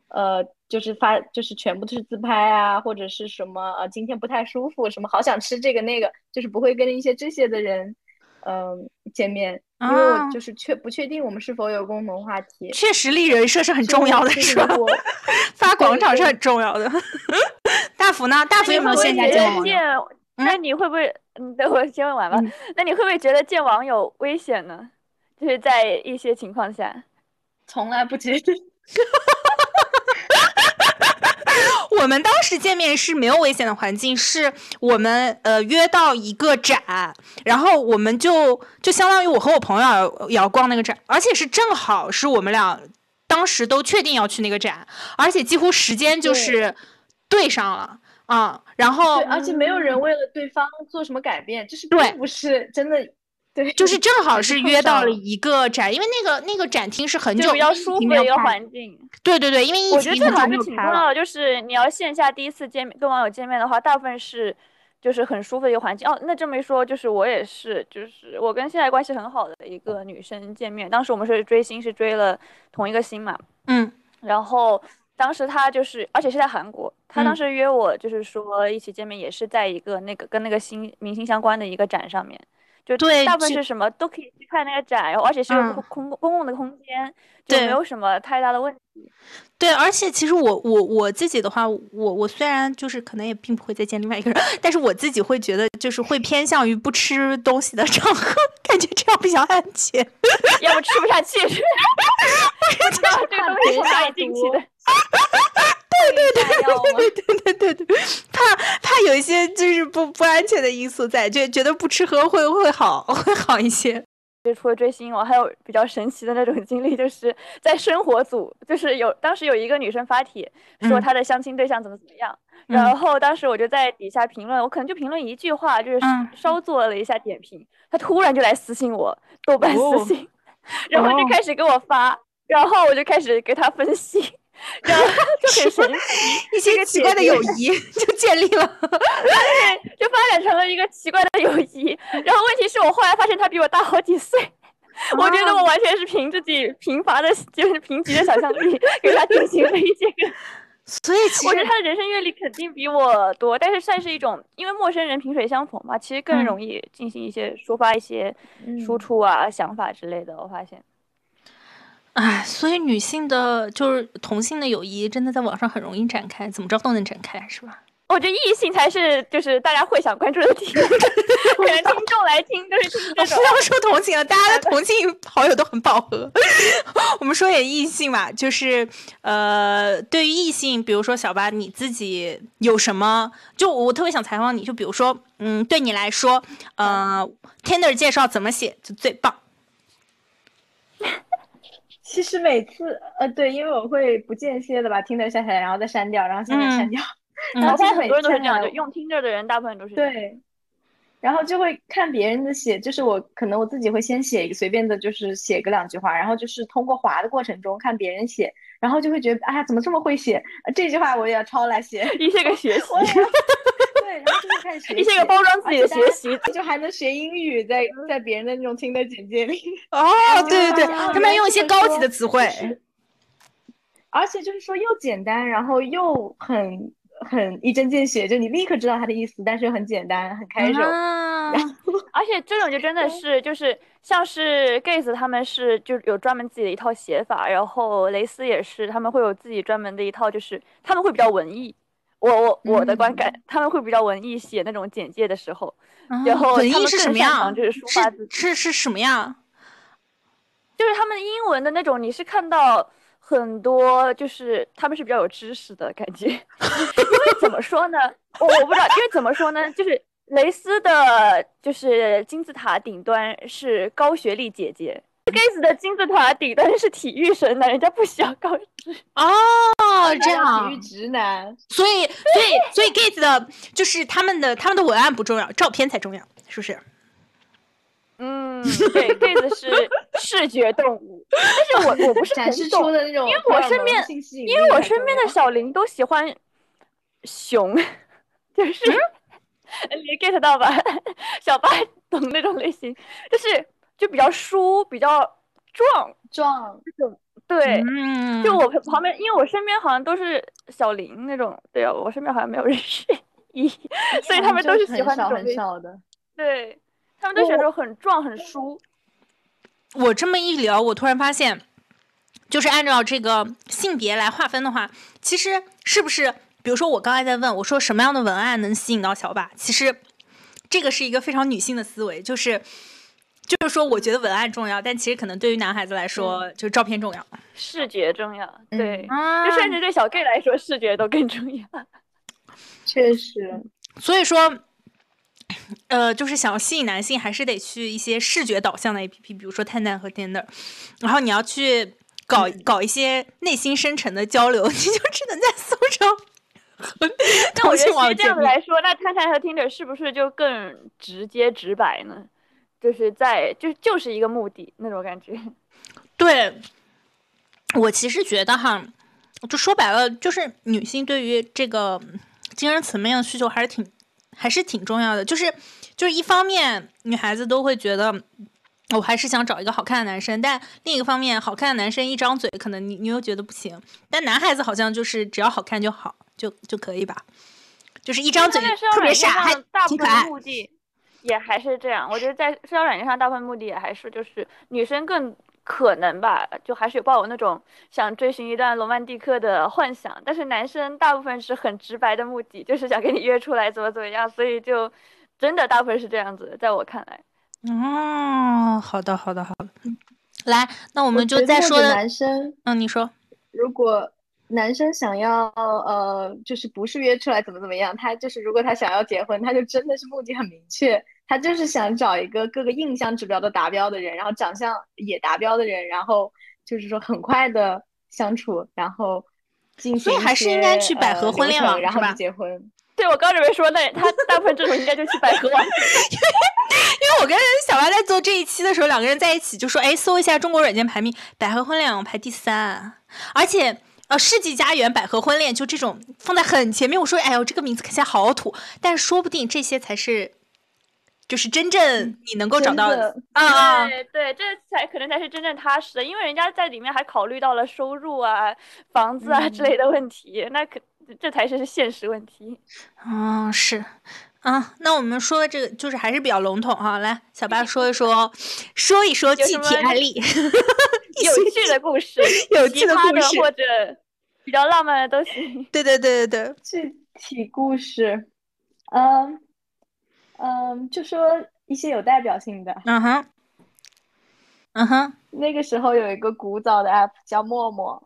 Speaker 3: 呃，就是发就是全部都是自拍啊，或者是什么呃今天不太舒服，什么好想吃这个那个，就是不会跟一些这些的人嗯、见面，因为
Speaker 2: 啊
Speaker 3: 我就是确不确定我们是否有共同话题。
Speaker 2: 确实立人设是很重要的，
Speaker 3: 是
Speaker 2: 是吧？
Speaker 3: 如果
Speaker 2: 发广场是很重要的。大福呢？大福有没有线下见网友？
Speaker 1: 那你会不会？嗯，等我先问完吧
Speaker 2: 嗯。
Speaker 1: 那你会不会觉得见网友危险呢？就是在一些情况下，
Speaker 3: 从来不觉得。
Speaker 2: 我们当时见面是没有危险的环境，是我们呃约到一个展，然后我们就就相当于我和我朋友要要逛那个展，而且是正好是我们俩当时都确定要去那个展，而且几乎时间就是对上了啊、然后
Speaker 3: 对，而且没有人为了对方做什么改变，就是
Speaker 2: 对。
Speaker 3: 并不是真的，对，
Speaker 2: 就是正好是约到了一个展，因为那个那个展厅是很久
Speaker 1: 比较舒服的一个
Speaker 2: 环。
Speaker 1: 境。
Speaker 2: 对对对，因为疫
Speaker 1: 我觉得
Speaker 2: 情很久
Speaker 1: 这还是。挺重要的，就是你要线下第一次见面跟网友见面的话，大部分是就是很舒服的一个环境。哦，那这么一说，就是我也是，就是我跟现在关系很好的一个女生见面，当时我们是追星，是追了同一个星嘛，
Speaker 2: 嗯
Speaker 1: 然后当时她就是，而且是在韩国，她当
Speaker 2: 嗯
Speaker 1: 时约我就是说一起见面，也是在一个那个跟那个星明星相关的一个展上面。就
Speaker 2: 对
Speaker 1: 大部分是什么都可以去看那个展，然后而且是有
Speaker 2: 嗯
Speaker 1: 空空公共的空间，就
Speaker 2: 对
Speaker 1: 没有什么太大的问题。
Speaker 2: 对，而且其实我我我自己的话，我我虽然就是可能也并不会再见另外一个人，但是我自己会觉得就是会偏向于不吃东西的场合，感觉这样比较安全。
Speaker 1: 要不吃不下去，是吧？不知道这个东西从哪里进去的。对对对
Speaker 2: 对对对对对，怕怕有一些就是不不安全的因素在，就觉得不吃喝会会好会好一些。
Speaker 1: 就除了追星，我还有比较神奇的那种经历，就是在生活组，就是有当时有一个女生发帖说她的相亲对象怎么怎么样，然后当时我就在底下评论，我可能就评论一句话，就是稍做了一下点评，她突然就来私信我，豆瓣私信，然后就开始给我发，然后我就开始给她分析。然后 就很神奇，
Speaker 2: 一些奇怪的友 谊就建立了，
Speaker 1: 对，就发展成了一个奇怪的友谊。然后问题是我后来发现他比我大好几岁，我觉得我完全是凭自己贫乏的，就是贫瘠的想象力给他进行了一些。
Speaker 2: 所以
Speaker 1: 我觉得他的人生阅历肯定比我多，但是算是一种，因为陌生人萍水相逢嘛，其实更容易进行一些抒发一些输出啊、想法之类的。我发现。
Speaker 2: 哎，所以女性的就是同性的友谊，真的在网上很容易展开，怎么着都能展开，是吧？
Speaker 1: 我觉得异性才是就是大家会想关注的点，可能听众来听都是听这种。
Speaker 2: 不要说同性了，大家的同性好友都很饱和。我们说点异性吧，就是呃，对于异性，比如说小八，你自己有什么？就我特别想采访你，就比如说，嗯，对你来说，呃，Tinder 介绍怎么写就最棒？
Speaker 3: 其实每次，呃，对，因为我会不间歇的把听的下下来，然后再删掉，然后 现在删掉。然后
Speaker 1: 现在很多人都是这样，就用听着的人大部分都是
Speaker 3: 对。然后就会看别人的写，就是我可能我自己会先写一个随便的，就是写个两句话，然后就是通过划的过程中看别人写，然后就会觉得，哎，怎么这么会写？这句话我也要抄来写，
Speaker 1: 一些个学习。
Speaker 3: 对，然后就是开始
Speaker 1: 一些个包装自己的学习，
Speaker 3: 就还能学英语，在在别人的那种听的简介里。
Speaker 2: 哦，对对对，他们用一些高级的词汇，
Speaker 3: 而且就是说又简单，然后又很很一针见血，就你立刻知道他的意思，但是又很简单，很开手。
Speaker 1: 而且这种就真的是就是像是 gays 他们是就有专门自己的一套写法，然后蕾丝也是他们会有自己专门的一套，就是他们会比较文艺。我我我的观感，他们会比较文艺，写那种简介的时候，然后
Speaker 2: 文艺是什么样？
Speaker 1: 就是抒发
Speaker 2: 自是是什么样？
Speaker 1: 就是他们英文的那种，你是看到很多，就是他们是比较有知识的感觉。因为怎么说呢？我我不知道，因为怎么说呢？就是蕾丝的，就是金字塔顶端是高学历姐姐。gays 的金字塔顶端是体育生的，人家不需要高知
Speaker 2: 哦，这样
Speaker 3: 体育直男，
Speaker 2: 所以所以所以 gays 的就是他们的他们的文案不重要，照片才重要，是不是？
Speaker 1: 嗯，对，gays 是 视觉动物，但是我我不是
Speaker 3: 展示出的那种，
Speaker 1: 因为我身边因为我身边的小林都喜欢熊，就是 你 get 到吧？小八懂那种类型，就是。就比较疏，比较壮
Speaker 3: 壮
Speaker 1: 这种，对，嗯就我旁边，因为我身边好像都是小林那种，对啊，我身边好像没有认识 一，所以他们都是喜欢那种
Speaker 3: 很少的，
Speaker 1: 对他们都喜欢这种很壮很舒。
Speaker 2: 我这么一聊，我突然发现，就是按照这个性别来划分的话，其实是不是，比如说我刚才在问我说什么样的文案能吸引到小把，其实这个是一个非常女性的思维，就是。就是说，我觉得文案重要，但其实可能对于男孩子来说，就是照片重要，
Speaker 1: 视觉重要。对，就甚至对小 gay 来说，视觉都更重要。
Speaker 3: 确实，
Speaker 2: 所以说，呃，就是想要吸引男性，还是得去一些视觉导向的 APP，比如说探探和 Tinder，然后你要去搞搞一些内心深沉的交流，你就只能在搜上。
Speaker 1: 那我觉得这样子来说，那探探和 Tinder 是不是就更直接直白呢？就是在就就是一个目的那种感觉，
Speaker 2: 对我其实觉得哈，就说白了，就是女性对于这个精神层面的需求还是挺还是挺重要的。就是就是一方面，女孩子都会觉得我还是想找一个好看的男生，但另一个方面，好看的男生一张嘴，可能你你又觉得不行。但男孩子好像就是只要好看就好，就就可以吧？就是一张嘴特别傻，还挺可爱。
Speaker 1: 也还是这样，我觉得在社交软件上，大部分目的也还是就是女生更可能吧，就还是有抱有那种想追寻一段罗曼蒂克的幻想。但是男生大部分是很直白的目的，就是想跟你约出来怎么怎么样，所以就真的大部分是这样子，在我看来。
Speaker 2: 哦，好的，好的，好的。来，那我们就再说
Speaker 3: 男生，
Speaker 2: 嗯，你说，
Speaker 3: 如果男生想要呃，就是不是约出来怎么怎么样，他就是如果他想要结婚，他就真的是目的很明确。他就是想找一个各个印象指标都达标的人，然后长相也达标的人，然后就是说很快的相处，然后进行
Speaker 2: 所以还是应该去百合婚恋网
Speaker 3: 然后结婚。
Speaker 1: 对我刚准备说，那他大部分这种应该就去百合网。
Speaker 2: 因为我跟小八在做这一期的时候，两个人在一起就说，哎，搜一下中国软件排名，百合婚恋网排第三，而且呃，世纪佳缘、百合婚恋就这种放在很前面。我说，哎呦，这个名字看起来好土，但是说不定这些才是，就是真正你能够找到
Speaker 3: 的
Speaker 2: 啊啊，
Speaker 1: 对对，这才可能才是真正踏实的，因为人家在里面还考虑到了收入啊、房子啊之类的问题，那可这才是现实问题。
Speaker 2: 嗯，是。啊，那我们说的这个就是还是比较笼统哈。来，小八说一说，说一说具体案例
Speaker 1: 有趣的故事，
Speaker 2: 有
Speaker 1: 奇
Speaker 2: 趣的故事
Speaker 1: 葩的或者比较浪漫的都行。
Speaker 2: 对对对对对，
Speaker 3: 具体故事，嗯嗯，就说一些有代表性的。
Speaker 2: 嗯哼，嗯哼，
Speaker 3: 那个时候有一个古早的 app 叫陌陌，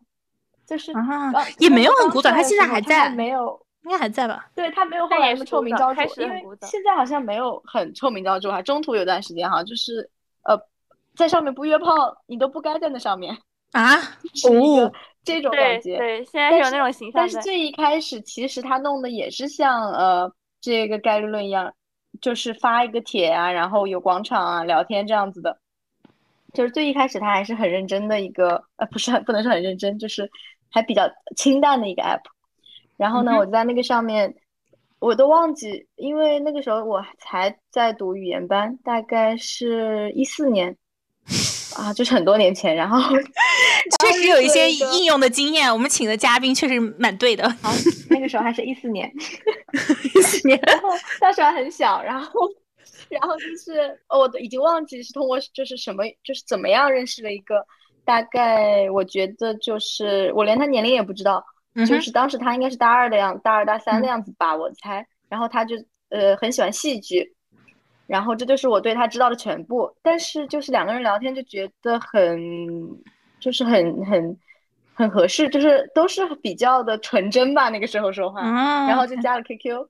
Speaker 3: 就是
Speaker 2: 啊也没有很古早它现在还在
Speaker 3: 没有，
Speaker 2: 应该还在吧？
Speaker 3: 对，它没有后来那么臭名昭著，因为现在好像没有很臭名昭著哈，中途有段时间哈，就是呃，在上面不约炮，你都不该在那上面，
Speaker 2: 啊，
Speaker 3: 是一个
Speaker 2: 哦，
Speaker 3: 这种感觉。
Speaker 1: 对，现在有那种形象在。
Speaker 3: 但是最一开始，其实他弄的也是像呃这个概率论一样，就是发一个帖啊，然后有广场啊，聊天这样子的。就是最一开始他还是很认真的一个，呃，不是很不能说很认真，就是还比较清淡的一个 app。然后呢，我在那个上面，我都忘记，因为那个时候我才在读语言班，大概是一四年 啊，就是很多年前。然后
Speaker 2: 确 实有一些应用的经验，我们请的嘉宾确实蛮对的。
Speaker 3: 好，那个时候还是一四年，一四
Speaker 2: 年
Speaker 3: 然后当时还很小，然后，然后就是哦我都已经忘记是通过就是什么，就是怎么样认识了一个，大概我觉得就是我连他年龄也不知道，
Speaker 2: 嗯
Speaker 3: 就是当时他应该是大二的样，大二大三的
Speaker 2: 嗯
Speaker 3: 样子吧，我猜。然后他就呃很喜欢戏剧，然后这就是我对他知道的全部。但是就是两个人聊天就觉得很，就是很很很合适，就是都是比较的纯真吧，那个时候说话。
Speaker 2: 嗯，
Speaker 3: 然后就加了 QQ，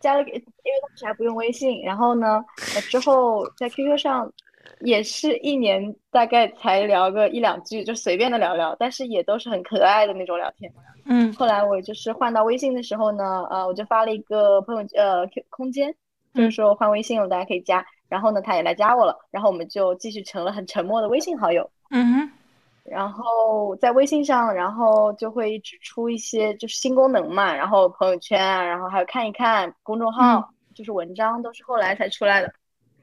Speaker 3: 加了，因为当时还不用微信。然后呢，呃之后在 QQ 上也是一年大概才聊个一两句，就随便的聊聊，但是也都是很可爱的那种聊天。
Speaker 2: 嗯
Speaker 3: 后来我就是换到微信的时候呢，呃，我就发了一个朋友呃 Q 空间，就是
Speaker 2: 嗯
Speaker 3: 说换微信了，大家可以加。然后呢，他也来加我了，然后我们就继续成了很沉默的微信好友。
Speaker 2: 嗯哼，
Speaker 3: 然后在微信上，然后就会一直出一些就是新功能嘛，然后朋友圈啊，然后还有看一看公众号，就是文章都是后来才出来的。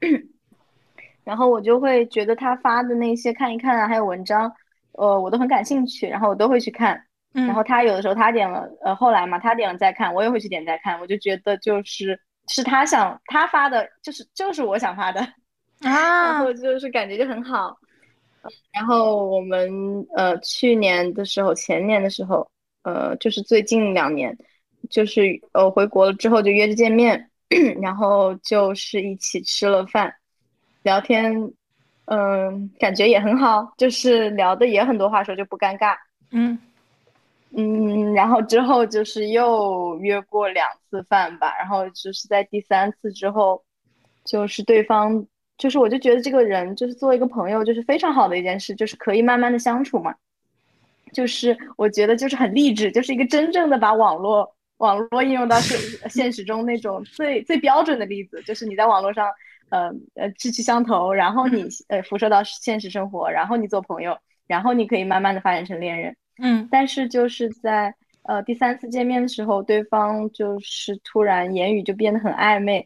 Speaker 3: 然后我就会觉得他发的那些看一看啊，还有文章，呃，我都很感兴趣，然后我都会去看。
Speaker 2: 嗯，
Speaker 3: 然后他有的时候他点了，呃，后来嘛，他点了再看，我也会去点再看，我就觉得就是是他想他发的，就是就是我想发的 啊。然
Speaker 2: 啊
Speaker 3: 后，就是感觉就很好。呃然后我们呃去年的时候，前年的时候，呃就是最近两年，就是呃回国了之后就约着见面，然后就是一起吃了饭，聊天，嗯、感觉也很好，就是聊的也很多话说，就不尴尬。
Speaker 2: 嗯
Speaker 3: 嗯，然后之后就是又约过两次饭吧，然后就是在第三次之后，就是对方，就是我就觉得这个人就是作为一个朋友，就是非常好的一件事，就是可以慢慢的相处嘛。就是我觉得就是很励志，就是一个真正的把网络网络应用到现现实中那种最最标准的例子，就是你在网络上，呃呃志趣相投，然后你呃辐射到现实生活，然后你做朋友，然后你可以慢慢的发展成恋人。
Speaker 2: 嗯
Speaker 3: 但是就是在呃第三次见面的时候，对方就是突然言语就变得很暧昧，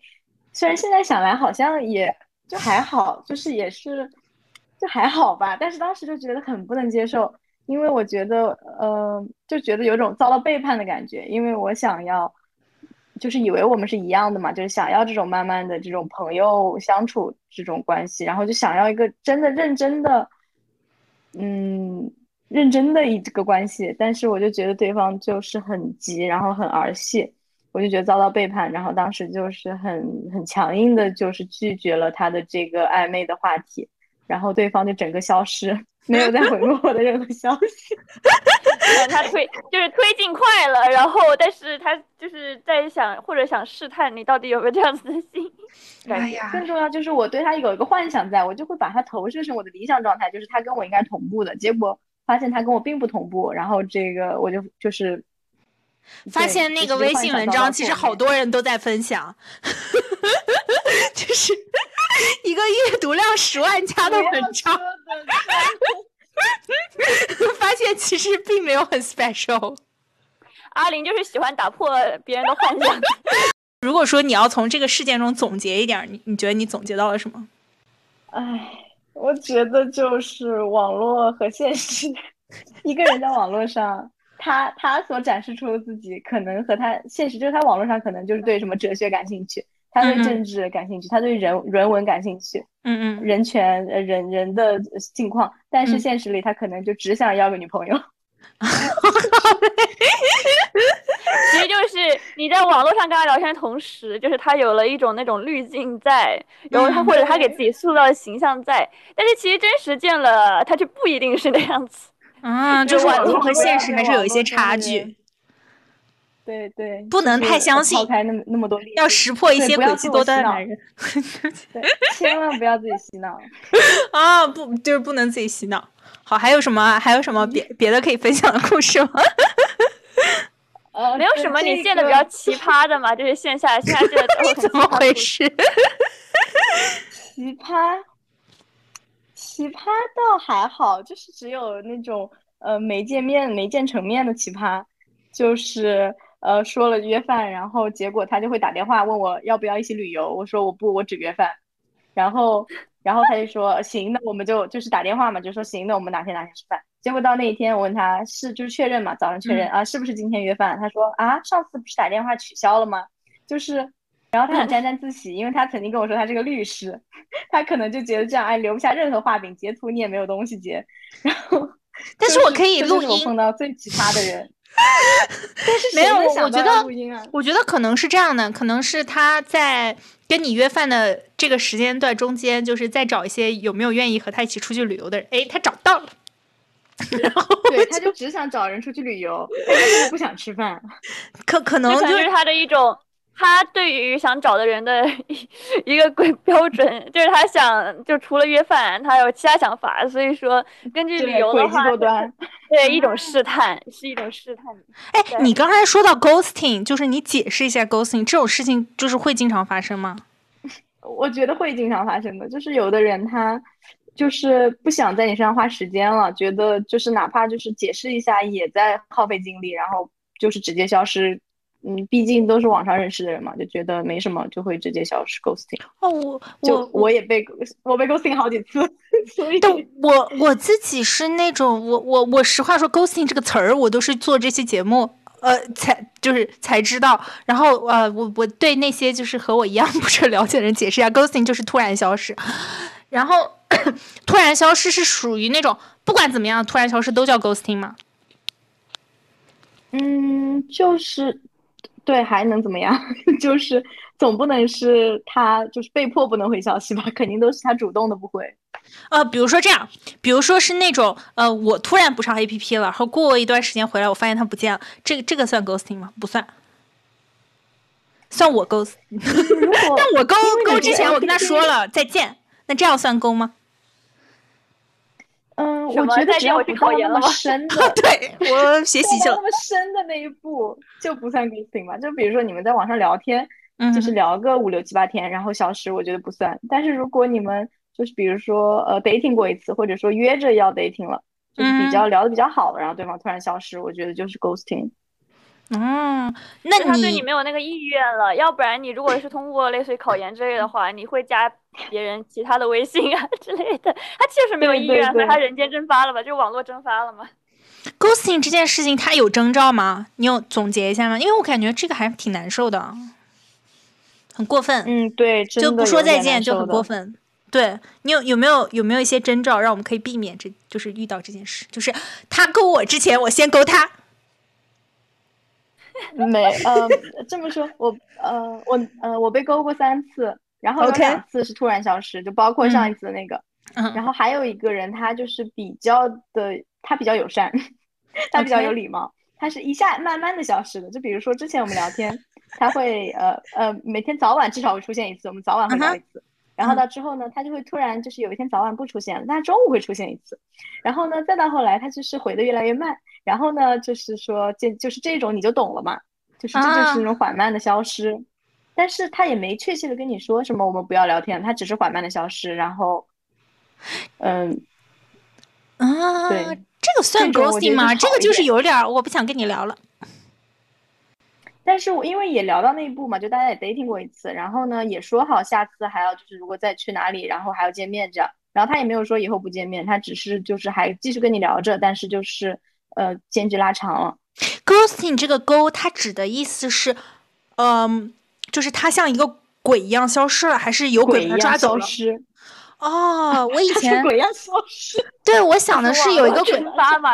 Speaker 3: 虽然现在想来好像也就还好，就是也是就还好吧，但是当时就觉得很不能接受，因为我觉得呃就觉得有种遭到背叛的感觉，因为我想要就是以为我们是一样的嘛，就是想要这种慢慢的这种朋友相处这种关系，然后就想要一个真的认真的。嗯，认真的一个关系，但是我就觉得对方就是很急，然后很儿戏，我就觉得遭到背叛，然后当时就是很很强硬的，就是拒绝了他的这个暧昧的话题，然后对方就整个消失，没有再回过我的任何消息。
Speaker 1: 能他推就是推进快了，然后但是他就是在想或者想试探你到底有没有这样子的心。
Speaker 2: 哎呀，
Speaker 3: 更重要就是我对他有一个幻想在，我就会把他投射成我的理想状态，就是他跟我应该同步的。结果发现他跟我并不同步，然后这个我就就是
Speaker 2: 发现那个微信文章其实好多人都在分享，就是一个阅读量十万加的文章，发现其实并没有很 special。
Speaker 1: 阿林就是喜欢打破别人的幻想。
Speaker 2: 如果说你要从这个事件中总结一点，你你觉得你总结到了什么？
Speaker 3: 唉，我觉得就是网络和现实，一个人在网络上，他他所展示出的自己，可能和他现实就是他网络上可能就是对什么哲学感兴趣，他对政治感兴趣，他对人人文感兴趣，
Speaker 2: 嗯嗯，
Speaker 3: 人权呃人人的境况，但是现实里他可能就只想要个女朋友。
Speaker 1: 其实就是你在网络上跟他聊天的同时，就是他有了一种那种滤镜在，然后他或者他给自己塑造的形象在，但是其实真实见了他就不一定是那样子。
Speaker 2: 啊，就是网络和现实还是有一些差距。
Speaker 3: 对对，
Speaker 2: 不能太相信，
Speaker 3: 抛开那么那么多，
Speaker 2: 要识破一些诡计多端的男人。
Speaker 3: 对，千万不要自己洗脑
Speaker 2: 啊！不，就是不能自己洗脑。好，还有什么？还有什么别别的可以分享的故事吗？
Speaker 3: 呃，
Speaker 1: 没有什么你见的比较奇葩的吗？就是线下线下见的
Speaker 2: 怎么回事？
Speaker 3: 奇葩，奇葩倒还好，就是只有那种呃没见面没见成面的奇葩，就是呃说了约饭，然后结果他就会打电话问我要不要一起旅游，我说我不，我只约饭，然后然后他就说行，那我们就就是打电话嘛，就说行，那我们哪天哪天吃饭。结果到那一天，我问他是就是确认嘛，早上确认啊，是不是今天约饭？他说啊，上次不是打电话取消了吗？就是，然后他很沾 沾自喜，因为他曾经跟我说他是个律师，他可能就觉得这样哎留不下任何画饼，截图你也没有东西截。然后，
Speaker 2: 但
Speaker 3: 是
Speaker 2: 我可以录音。
Speaker 3: 我碰到最奇葩的人。但是
Speaker 2: 没有，我觉得我觉得可能是这样的，可能是他在跟你约饭的这个时间段中间，就是在找一些有没有愿意和他一起出去旅游的人。哎，他找到了。然后
Speaker 3: 对，他就只想找人出去旅游，他就是不想吃饭。
Speaker 2: 可可能
Speaker 1: 就是他的一种，他对于想找的人的一 一个规标准，就是他想就除了约饭，他有其他想法。所以说，根据旅游的话，对一种试 探，是一种试探。
Speaker 2: 哎，你刚才说到 ghosting，就是你解释一下 ghosting 这种事情，就是会经常发生吗？
Speaker 3: 我觉得会经常发生的，就是有的人他。就是不想在你身上花时间了，觉得就是哪怕就是解释一下也在耗费精力，然后就是直接消失。嗯，毕竟都是网上认识的人嘛，就觉得没什么，就会直接消失。ghosting
Speaker 2: 哦，我
Speaker 3: 我我也被 我被 ghosting 好几次，所以但
Speaker 2: 我我自己是那种我我我实话说 ghosting 这个词儿，我都是做这期节目呃才就是才知道。然后呃，我我对那些就是和我一样 不是很了解的人解释一下，ghosting 就是突然消失，然后。突然消失是属于那种不管怎么样突然消失都叫 ghosting 吗？
Speaker 3: 嗯，就是对，还能怎么样？就是总不能是他就是被迫不能回消息吧？肯定都是他主动的不回。
Speaker 2: 呃，比如说这样，比如说是那种呃，我突然不上 APP 了，然后过一段时间回来，我发现他不见了，这个这个算 ghosting 吗？不算，算我 ghost。但我勾勾之前我跟他说了再见，那这样算勾吗？
Speaker 3: 嗯，我觉得只要不到那么深的，
Speaker 2: 对我学习就
Speaker 3: 那么深的那一步就不算 ghosting 吧。就比如说你们在网上聊天，就是聊个五六七八天，然后消失，我觉得不算。但是如果你们就是比如说呃 dating 过一次，或者说约着要 dating 了，就是比较聊的比较好了，然后对方突然消失，我觉得就是 ghosting。
Speaker 2: 嗯，那
Speaker 1: 他对你没有那个意愿了，要不然你如果是通过类似于考研之类的话，你会加 别人其他的微信啊之类的。他确实没有意愿，所以他人间蒸发了吧？就网络蒸发了吗
Speaker 2: ？Ghosting 这件事情，他有征兆吗？你有总结一下吗？因为我感觉这个还挺难受的，很过分。
Speaker 3: 嗯，对，
Speaker 2: 就不说再见就很过分。对你有有没有有没有一些征兆，让我们可以避免这就是遇到这件事？就是他勾我之前，我先勾他。
Speaker 3: 没，呃，这么说，我，呃，我，呃，我被勾过三次，然后有两次是突然消失，就包括上一次的那个，然后还有一个人，他就是比较的，他比较友善，他比较有礼貌，他是一下慢慢的消失的。就比如说之前我们聊天，他会呃呃每天早晚至少会出现一次，我们早晚会聊一次。然后到之后呢，他就会突然就是有一天早晚不出现了，但中午会出现一次。然后呢，再到后来他就是回的越来越慢。然后呢，就是说这就是这种你就懂了嘛，就是这就是那种缓慢的消失。但是他也没确切的跟你说什么我们不要聊天，他只是缓慢的消失。然后，嗯，
Speaker 2: 啊，
Speaker 3: 对，
Speaker 2: 这个算 ghosting 吗？这个就是有点儿我不想跟你聊了。
Speaker 3: 但是我因为也聊到那一步嘛，就大家也 dating 过一次，然后呢也说好下次还要就是如果再去哪里，然后还要见面这样，然后他也没有说以后不见面，他只是就是还继续跟你聊着，但是就是呃间距拉长了。
Speaker 2: ghosting 这个勾，它指的意思是，嗯，就是他像一个鬼一样消失了，还是有
Speaker 3: 鬼一
Speaker 2: 把它抓
Speaker 3: 样
Speaker 2: 走了？哦，我 以前
Speaker 3: 鬼一样消失。
Speaker 2: 对我想的是有一个鬼
Speaker 1: 群，发嘛，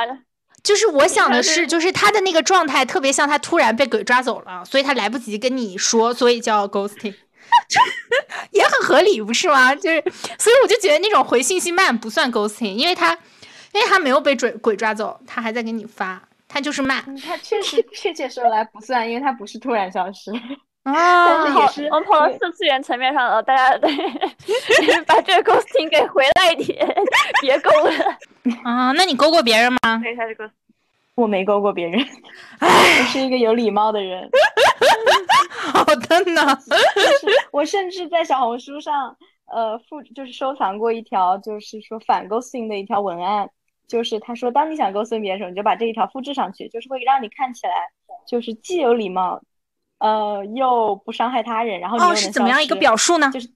Speaker 2: 就是我想的是，就是他的那个状态特别像他突然被鬼抓走了，所以他来不及跟你说，所以叫 ghosting，也很合理，不是吗？就是，所以我就觉得那种回信息慢不算 ghosting，因为他，因为他没有被鬼鬼抓走，他还在给你发，他就是慢
Speaker 3: 嗯，他确实 确切说来不算，因为他不是突然消失。
Speaker 2: 啊
Speaker 3: 是。也是
Speaker 1: 我们跑到四次元层面上了，大家对 把这个 ghosting 给回来一点，别勾了。
Speaker 2: 啊，那你勾过别人吗？
Speaker 1: 对，他这个
Speaker 3: 我没勾过别人，我是一个有礼貌的人。
Speaker 2: 好的呢。
Speaker 3: 就是我甚至在小红书上，呃，附就是收藏过一条，就是说反 ghosting 的一条文案，就是他说，当你想 ghosting 别人的时候，你就把这一条复制上去，就是会让你看起来就是既有礼貌，呃，又不伤害他人，然后你又
Speaker 2: 哦，
Speaker 3: 能
Speaker 2: 是怎么样一个表述呢？
Speaker 3: 就是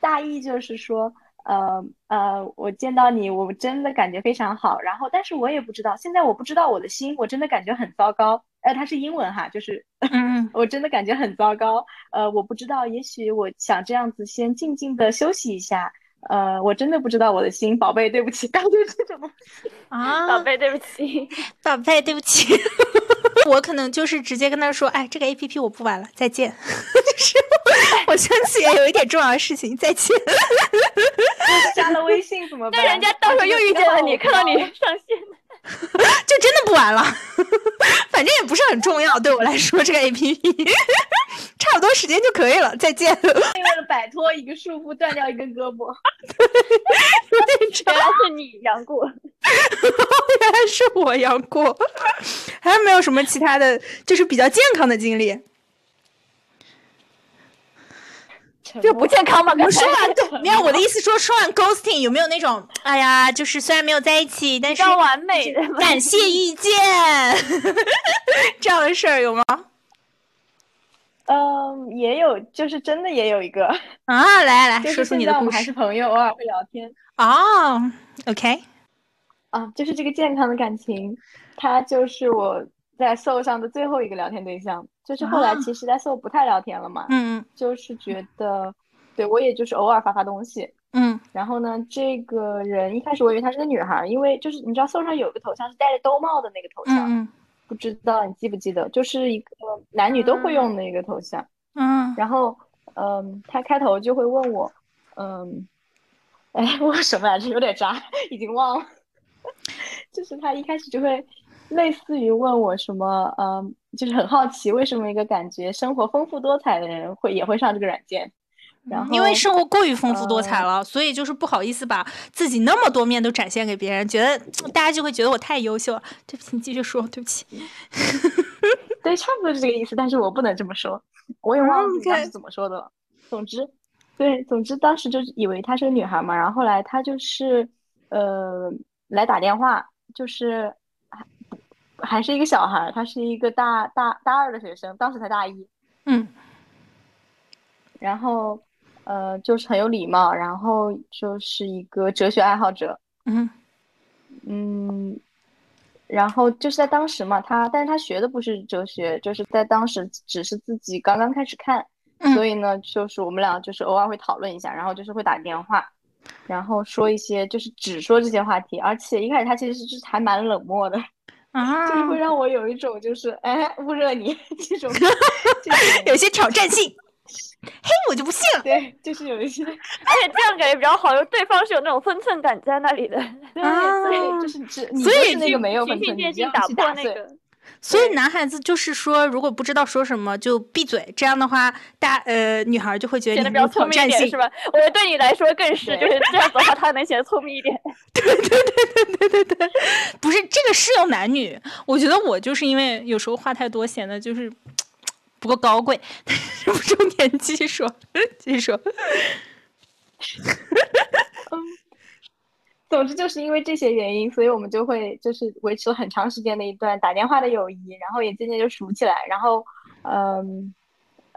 Speaker 3: 大意就是说，呃呃，我见到你，我真的感觉非常好。然后，但是我也不知道，现在我不知道我的心，我真的感觉很糟糕。呃，它是英文哈，就是
Speaker 2: 嗯
Speaker 3: 我真的感觉很糟糕。呃，我不知道，也许我想这样子先静静的休息一下。呃，我真的不知道我的心，宝贝，对不起，感觉这种东西。
Speaker 2: 啊，
Speaker 1: 宝贝，对不起，
Speaker 2: 宝贝，对不起，我可能就是直接跟他说，哎，这个 A P P 我不玩了，再见。就是我生气也有一点重要的事情，再见。
Speaker 3: 加了微信怎么办？
Speaker 1: 那人家到时候又遇见了你，看到你上线，
Speaker 2: 就真的不玩了，反正也不是很重要，对我来说这个 A P P 差不多时间就可以了，再见。
Speaker 3: 为了摆脱一个束缚，断掉一根胳膊。
Speaker 1: 原来是你杨过。
Speaker 2: 原来是我杨过，还有没有什么其他的，就是比较健康的经历？
Speaker 1: 就不健康吗？
Speaker 2: 我说完对，没有我的意思说，说完 ghosting 有没有那种，哎呀，就是虽然没有在一起，但是
Speaker 1: 比较完美的，
Speaker 2: 感谢遇见 这样的事儿有吗？
Speaker 3: 嗯，也有，就是真的也有一个，
Speaker 2: 啊，来来，
Speaker 3: 就是
Speaker 2: 说出
Speaker 3: 现在我们还
Speaker 2: 你的故事
Speaker 3: 是朋友，偶尔会聊天
Speaker 2: 哦。OK，
Speaker 3: 啊。就是这个健康的感情，他就是我在 Soul 上的最后一个聊天对象。就是后来
Speaker 2: 啊
Speaker 3: 其实，在 Soul 不太聊天了嘛，
Speaker 2: 嗯
Speaker 3: 就是觉得，对我也就是偶尔发发东西。
Speaker 2: 嗯
Speaker 3: 然后呢，这个人一开始我以为她是个女孩儿，因为就是你知道 Soul 上有个头像是戴着兜帽的那个头像，
Speaker 2: 嗯
Speaker 3: 不知道你记不记得，就是一个男女都会用的一个头像。
Speaker 2: 嗯
Speaker 3: 然后，嗯，他开头就会问我，嗯，哎，问什么来着？有点渣，已经忘了。就是他一开始就会类似于问我什么，嗯，就是很好奇为什么一个感觉生活丰富多彩的人会也会上这个软件。然后，
Speaker 2: 嗯因为生活过于丰富多彩
Speaker 3: 呃
Speaker 2: 了，所以就是不好意思把自己那么多面都展现给别人，觉得大家就会觉得我太优秀了。对不起，你继续说，对不起。
Speaker 3: 对，差不多是这个意思，但是我不能这么说，我也忘了自己当时怎么说的了。总之，对，总之当时就以为她是个女孩嘛，然后后来她就是呃来打电话，就是还还是一个小孩他，是一个大大大二的学生，当时才大一，
Speaker 2: 嗯。
Speaker 3: 然后呃就是很有礼貌，然后就是一个哲学爱好者，
Speaker 2: 嗯
Speaker 3: 嗯，然后就是在当时嘛，他但是他学的不是哲学，就是在当时只是自己刚刚开始看，
Speaker 2: 嗯。
Speaker 3: 所以呢，就是我们俩就是偶尔会讨论一下，然后就是会打电话，然后说一些就是只说这些话题，而且一开始他其实是还蛮冷漠的，
Speaker 2: 啊，
Speaker 3: 就是会让我有一种就是哎捂热你 这种
Speaker 2: 有些挑战性。嘿，我就不信了。
Speaker 3: 对，就是有一些，而
Speaker 1: 且这样感觉比较好，就对方是有那种分寸感在那里的。
Speaker 3: 对，所以就是只，
Speaker 2: 所以
Speaker 3: 那个没有分寸，
Speaker 1: 渐进打破那个。
Speaker 2: 所以男孩子就是说，如果不知道说什么就闭嘴，这样的话，大呃女孩就会觉
Speaker 1: 得
Speaker 2: 你
Speaker 1: 比较聪明一点，是吧？我觉得对你来说更是，就是这样子的话，他能显得聪明一点。
Speaker 2: 对对对对对对对，不是这个适用男女。我觉得我就是因为有时候话太多，显得就是不够高贵。不重点，继续说，继续说。
Speaker 3: 总之就是因为这些原因，所以我们就会就是维持了很长时间的一段打电话的友谊，然后也渐渐就熟起来。然后，嗯，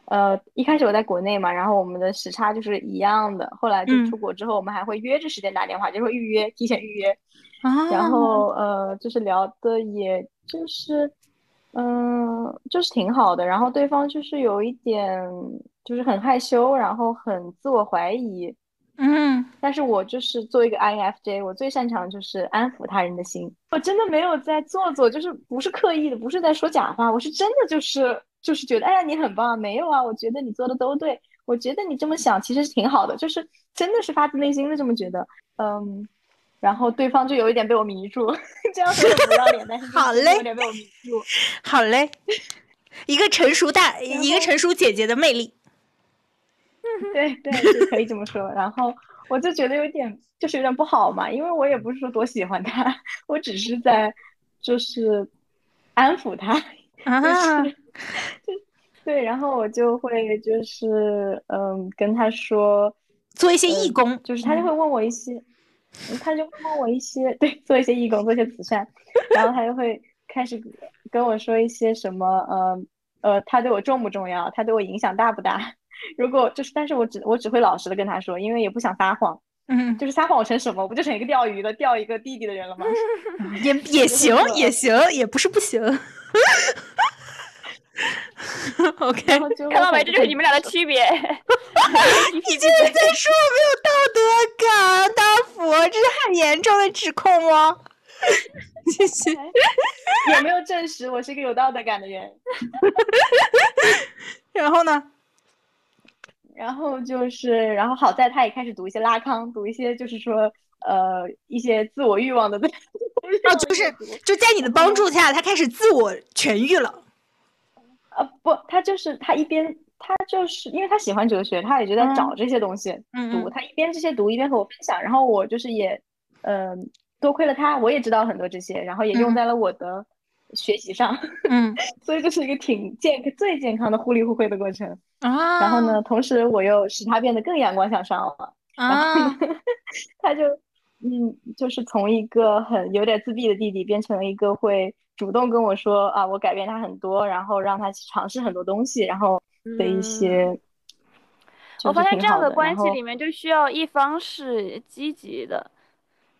Speaker 3: 呃，一开始我在国内嘛，然后我们的时差就是一样的。后来就出国之后，我们还会约着时间打电话，就会预约，提前预约。然后，呃，就是聊的，也就是，嗯，就是挺好的。然后对方就是有一点，就是很害羞，然后很自我怀疑。
Speaker 2: 嗯，
Speaker 3: 但是我就是做一个 INFJ，我最擅长就是安抚他人的心。我真的没有在做作，就是不是刻意的，不是在说假话，我是真的就是就是觉得，哎呀，你很棒，没有啊，我觉得你做的都对，我觉得你这么想其实是挺好的，就是真的是发自内心的这么觉得。嗯，然后对方就有一点被我迷住，这样说不要脸，但是
Speaker 2: 好嘞，
Speaker 3: 有点被我迷住。
Speaker 2: 好嘞，一个成熟大，一个成熟姐姐的魅力。
Speaker 3: 对对，是可以这么说。然后我就觉得有点，就是有点不好嘛，因为我也不是说多喜欢他，我只是在就是安抚他，就是 就对。然后我就会就是嗯跟他说
Speaker 2: 做一些义工，
Speaker 3: 就是他就会问我一些，他就会问我一些对做一些义工，做一些慈善，然后他就会开始跟我说一些什么呃呃，他对我重不重要，他对我影响大不大。如果就是，但是我只我只会老实的跟他说，因为也不想撒谎。
Speaker 2: 嗯，
Speaker 3: 就是撒谎我成什么？我不就成一个钓鱼的钓一个弟弟的人了吗？
Speaker 2: 也也 行，也行，也不是不行。OK，
Speaker 1: 看到没？这就是你们俩的区别。
Speaker 2: 你竟然在说我没有道德感，大佛，这是很严重的指控吗？谢谢。
Speaker 3: 有没有证实我是一个有道德感的人？
Speaker 2: 然后呢？
Speaker 3: 然后就是，然后好在他也开始读一些拉康，读一些就是说，呃，一些自我欲望的。
Speaker 2: 啊，就是就在你的帮助下，他开始自我痊愈了。
Speaker 3: 呃，不，他就是他一边他就是因为他喜欢哲学，他也就在找这些东西读。他一边这些读，一边和我分享。然后我就是也，嗯，多亏了他，我也知道很多这些，然后也用在了我的。学习上，
Speaker 2: 嗯，
Speaker 3: 所以这是一个挺健最健康的互利互惠的过程
Speaker 2: 啊。
Speaker 3: 然后呢，同时我又使他变得更阳光向上了啊。他就嗯，就是从一个很有点自闭的弟弟，变成了一个会主动跟我说啊，我改变他很多，然后让他去尝试很多东西，然后的一些。
Speaker 1: 我发现这样
Speaker 3: 的
Speaker 1: 关系里面就需要一方是积极的，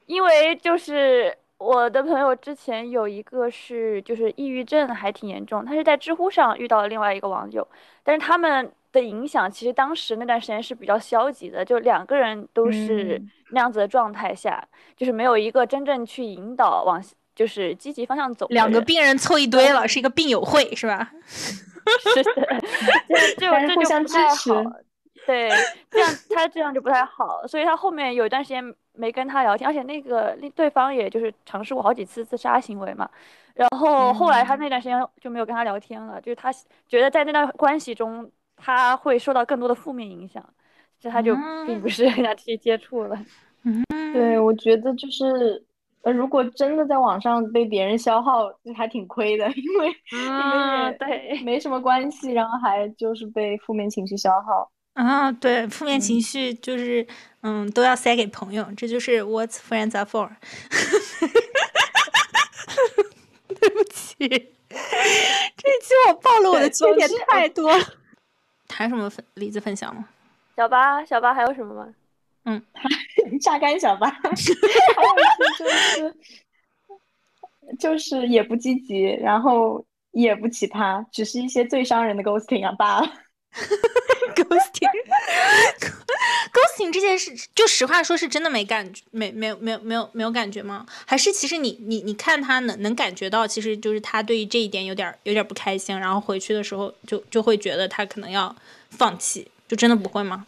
Speaker 1: 因为就是。我的朋友之前有一个是就是抑郁症还挺严重，他是在知乎上遇到了另外一个网友，但是他们的影响其实当时那段时间是比较消极的，就两个人都是那样子的状态下，就是没有一个真正去引导往就是积极方向走。
Speaker 2: 两个病人凑一堆了，是一个病友会是吧？
Speaker 1: 是的，就 这就不太好。对，这样他这样就不太好，所以他后面有一段时间没跟他聊天，而且那个对方也就是尝试过好几次自杀行为嘛，然后后来他那段时间就没有跟他聊天了，就是他觉得在那段关系中他会受到更多的负面影响，所以他就并不是跟他去接触了。
Speaker 2: 嗯，
Speaker 3: 对，我觉得就是呃，如果真的在网上被别人消耗，就还挺亏的，因为因为
Speaker 1: 对。
Speaker 3: 没什么关系，然后还就是被负面情绪消耗。
Speaker 2: 啊，对，负面情绪就是，嗯，都要塞给朋友，这就是 What's friends are for。对不起，这一期我暴露我的缺点太多了。还有什么分例子分享吗？
Speaker 1: 小八，小八还有什么吗？
Speaker 2: 嗯，
Speaker 3: 榨干小八。还有就是，就是也不积极，然后也不奇葩，只是一些最伤人的 ghosting 啊罢了。
Speaker 2: ghosting，ghosting 这件事，就实话说，是真的没感觉，没没有没有没有没有感觉吗？还是其实你你你看他能能感觉到，其实就是他对于这一点有点有点不开心，然后回去的时候就就会觉得他可能要放弃。就真的不会吗？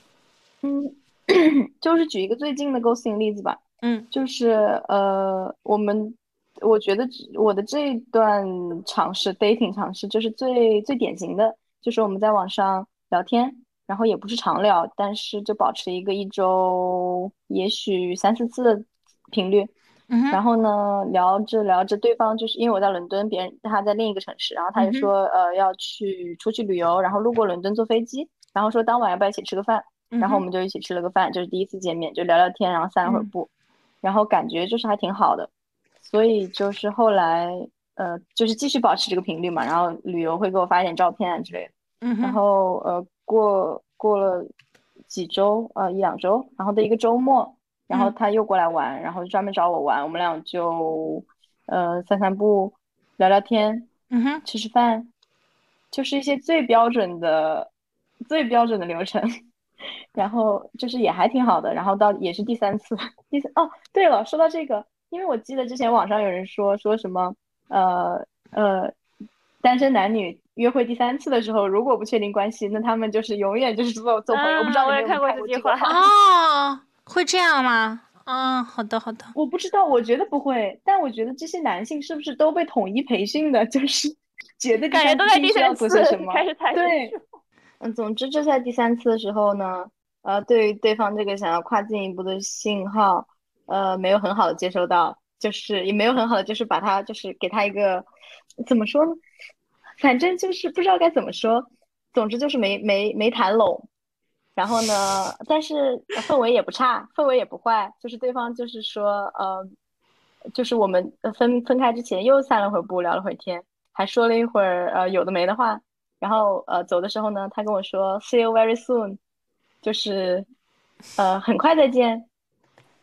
Speaker 3: 嗯，就是举一个最近的 ghosting 例子吧。
Speaker 2: 嗯，
Speaker 3: 就是呃，我们我觉得我的这一段尝试 dating 尝试，就是最最典型的，就是我们在网上聊天，然后也不是常聊，但是就保持一个一周也许三四次的频率。然后呢，聊着聊着，对方就是因为我在伦敦，别人他在另一个城市，然后他就说呃要去出去旅游，然后路过伦敦坐飞机，然后说当晚要不要一起吃个饭，然后我们就一起吃了个饭，就是第一次见面，就聊聊天，然后散了会儿步。然后感觉就是还挺好的，所以就是后来呃，就是继续保持这个频率嘛。然后旅游会给我发一点照片啊之类的。
Speaker 2: 嗯。
Speaker 3: 然后呃，过过了几周呃一两周，然后的一个周末，然后他又过来玩，然后专门找我玩。我们俩就呃散散步，聊聊天，
Speaker 2: 嗯哼，
Speaker 3: 吃吃饭，就是一些最标准的、最标准的流程。然后就是也还挺好的，然后到也是第三次，第三哦，对了，说到这个，因为我记得之前网上有人说说什么，呃呃，单身男女约会第三次的时候，如果不确定关系，那他们就是永远就是做 做朋友。我不知道
Speaker 1: 我
Speaker 3: 也
Speaker 1: 看过
Speaker 3: 这句话
Speaker 2: 哦，会这样吗？啊，好的好的，
Speaker 3: 我不知道，我觉得不会，但我觉得这些男性是不是都被统一培训的，就是觉得
Speaker 1: 感觉都在第三次开始谈
Speaker 3: 对。嗯，总之就在第三次的时候呢，呃，对于对方这个想要跨进一步的信号，呃，没有很好的接收到，就是也没有很好的，就是把他就是给他一个怎么说呢？反正就是不知道该怎么说，总之就是没没没谈拢。然后呢，但是氛围也不差，氛围也不坏，就是对方就是说，呃，就是我们分分开之前又散了会步，聊了会天，还说了一会儿呃有的没的话。然后呃走的时候呢，他跟我说 “see you very soon”，就是呃很快再见。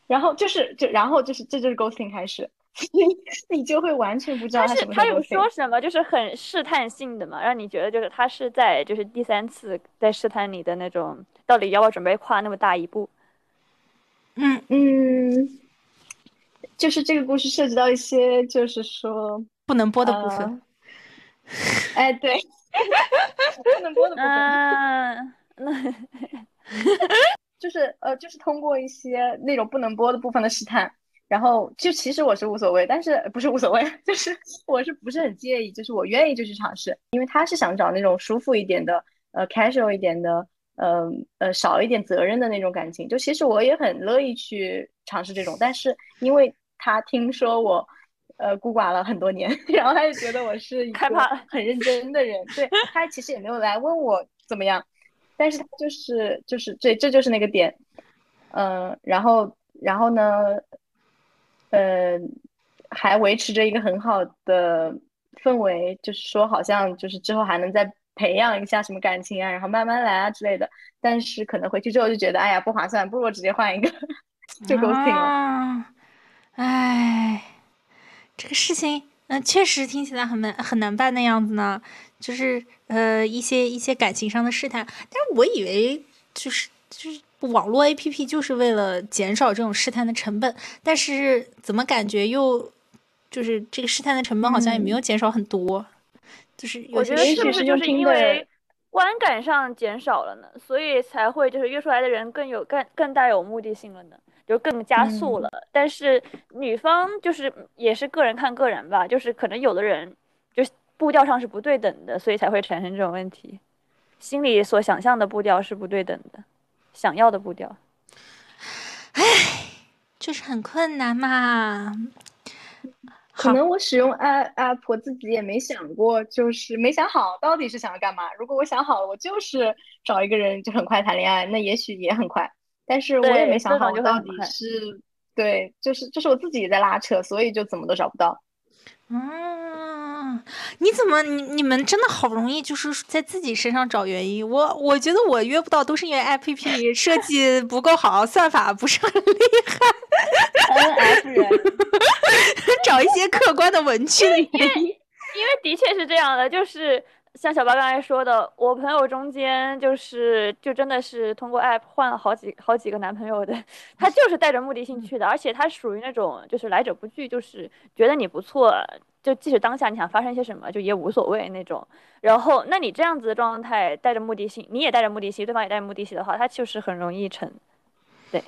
Speaker 3: 然后就是就然后就是这就是 ghosting 开始，你就会完全不知道他什么。
Speaker 1: 他有说什么，就是很试探性的嘛，让你觉得就是他是在就是第三次在试探你的那种，到底要不要准备跨那么大一步？
Speaker 2: 嗯
Speaker 3: 嗯，就是这个故事涉及到一些就是说
Speaker 2: 不能播的部分。
Speaker 3: 哎，对。不能播的部分，
Speaker 1: 那
Speaker 3: 就是呃，就是通过一些那种不能播的部分的试探，然后就其实我是无所谓，但是不是无所谓，就是我是不是很介意，就是我愿意就去尝试，因为他是想找那种舒服一点的，呃，casual 一点的，呃呃，少一点责任的那种感情，就其实我也很乐意去尝试这种，但是因为他听说我。呃，孤寡了很多年，然后他就觉得我是一个很认真的人，对他其实也没有来问我怎么样，但是他就是就是这这就是那个点，嗯，然后然后呢，呃，还维持着一个很好的氛围，就是说好像就是之后还能再培养一下什么感情啊，然后慢慢来啊之类的，但是可能回去之后就觉得，哎呀不划算，不如我直接换一个，就 ghosting 了，
Speaker 2: 哎。这个事情，嗯，确实听起来很难很难办的样子呢。就是呃，一些一些感情上的试探，但是我以为就是就是网络 A P P 就是为了减少这种试探的成本，但是怎么感觉又就是这个试探的成本好像也没有减少很多。就是
Speaker 1: 我觉得是不是就是因为观感上减少了呢，所以才会就是约出来的人更有更更带有目的性了呢？就更加速了，但是女方就是也是个人看个人吧，就是可能有的人就步调上是不对等的，所以才会产生这种问题，心里所想象的步调是不对等的，想要的步调，
Speaker 2: 唉，就是很困难嘛。
Speaker 3: 可能我使用 app，我自己也没想过，就是没想好到底是想要干嘛。如果我想好了，我就是找一个人就很快谈恋爱，那也许也很快。但是我也没想好我到底是对，就是就是我自己在拉扯，所以就怎么都找不到。
Speaker 2: 嗯，你怎么你你们真的好不容易就是在自己身上找原因？我我觉得我约不到都是因为 A P P 设计不够好，算法不是很厉害。
Speaker 3: N F 人
Speaker 2: 找一些客观的文具的原因，
Speaker 1: 因为的确是这样的，就是像小八刚才说的，我朋友中间就是就真的是通过 app 换了好几好几个男朋友的，他就是带着目的性去的，而且他属于那种就是来者不拒，就是觉得你不错，就即使当下你想发生些什么，就也无所谓那种。然后，那你这样子的状态带着目的性，你也带着目的性，对方也带着目的性的话，他就是很容易成，对，